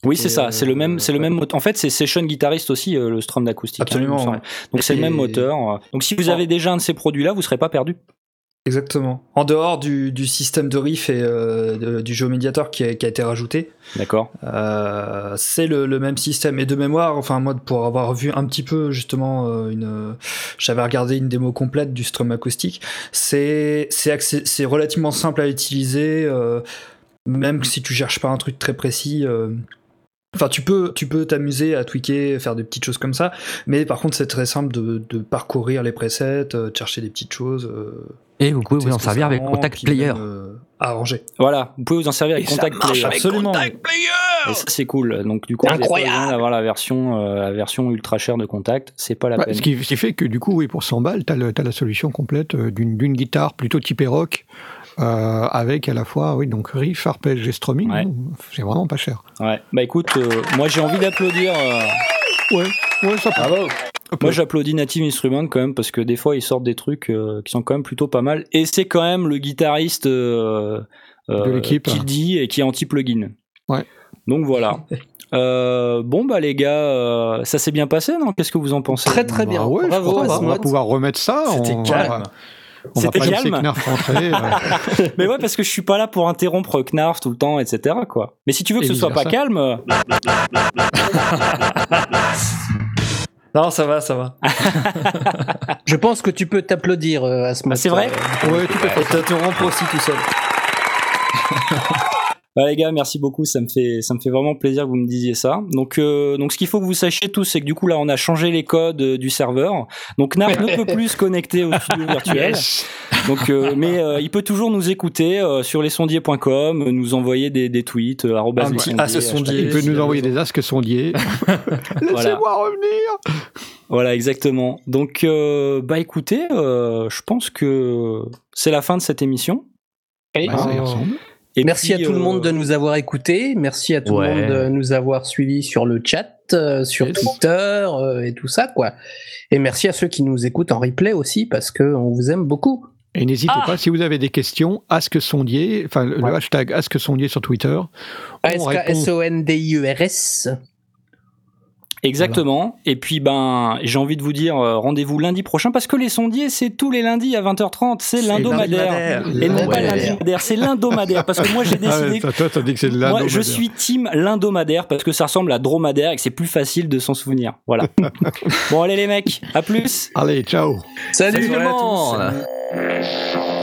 Oui, c'est ça. C'est le même, euh, c'est le même moteur. En fait, c'est session guitariste aussi, euh, le Strum d'acoustique. hein, Absolument. Donc c'est le même moteur. Donc si vous avez déjà un de ces produits-là, vous serez pas perdu. Exactement. En dehors du, du système de riff et euh, de- du jeu médiateur qui a, qui a été rajouté, D'accord. euh, c'est le, le même système. Et de mémoire, enfin moi pour avoir vu un petit peu justement euh, une, j'avais regardé une démo complète du strum acoustique. C'est relativement simple à utiliser, euh, même si tu cherches pas un truc très précis. Enfin, tu peux, tu peux t'amuser à tweaker, faire des petites choses comme ça, mais par contre, c'est très simple de, de parcourir les presets, euh, de chercher des petites choses. euh, Et vous pouvez vous en servir avec Contact Player. même, euh, arranger. Voilà, vous pouvez vous en servir avec Contact Player. Absolument. Et ça, c'est cool. Donc, du coup, Incroyable. d'avoir la version, euh, la version ultra chère de Contact. C'est pas la Ouais, peine. ce, qui, ce qui fait que du coup, oui, pour 100 balles, tu as, la solution complète d'une d'une guitare plutôt typée rock, euh, avec à la fois oui, donc riff, arpège et strumming. Ouais. C'est vraiment pas cher. Ouais. Bah écoute, euh, moi j'ai envie d'applaudir. euh, Ouais, ouais, ça. Bravo. Moi j'applaudis Native Instruments quand même parce que des fois ils sortent des trucs euh, qui sont quand même plutôt pas mal. Et c'est quand même le guitariste euh, euh, De l'équipe. qui dit et qui est anti-plugin. Ouais. Donc voilà. Euh, bon bah les gars, euh, ça s'est bien passé non? Qu'est-ce que vous en pensez? Très très bien. Bah ouais, je crois qu'on va pouvoir remettre ça. C'était on, calme. On C'était calme. Rentrer. euh. Mais ouais parce que je suis pas là pour interrompre Knarf tout le temps, etc. Quoi. Mais si tu veux que Et ce soit pas calme, euh, Non, ça va, ça va. Je pense que tu peux t'applaudir euh, à ce Ah, c'est vrai Ouais, tout à fait. Et t'interrompre aussi tout seul. Bah les gars, merci beaucoup, ça me fait ça me fait vraiment plaisir que vous me disiez ça. Donc euh, donc ce qu'il faut que vous sachiez tous, c'est que du coup là on a changé les codes euh, du serveur. Donc Narf ne peut plus se connecter au studio virtuel. Donc euh, mais euh, il peut toujours nous écouter euh, sur lesondiers.com, nous envoyer des, des tweets euh, Un petit ah, sondier. Il peut nous envoyer des asques sondiers. Laissez-moi revenir. Voilà, exactement. Donc euh, bah écoutez, euh, je pense que c'est la fin de cette émission. Et- Ouais, ça y ressemble. Et Merci puis, à tout le euh, monde de nous avoir écoutés. Merci à tout Ouais. le monde de nous avoir suivis sur le chat, euh, sur Yes. Twitter euh, et tout ça, quoi. Et merci à ceux qui nous écoutent en replay aussi, parce que on vous aime beaucoup. Et n'hésitez Ah pas, si vous avez des questions, Ask Sondier, enfin le hashtag Ask Sondier sur Twitter. S-O-N-D-I-E-R-S. Exactement. Et puis ben, j'ai envie de vous dire euh, rendez-vous lundi prochain parce que les sondiers c'est tous les lundis à 20h30, c'est l'indomadaire. Et non pas l'indomadaire, c'est l'indomadaire parce que moi j'ai Ah ouais, décidé toi, toi, t'as dit que c'est de Moi, je l'indomadaire. suis team l'indomadaire parce que ça ressemble à dromadaire et que c'est plus facile de s'en souvenir. Voilà. bon, allez les mecs, à plus. Allez, ciao. Salut, Salut tout le à tous. monde Salut.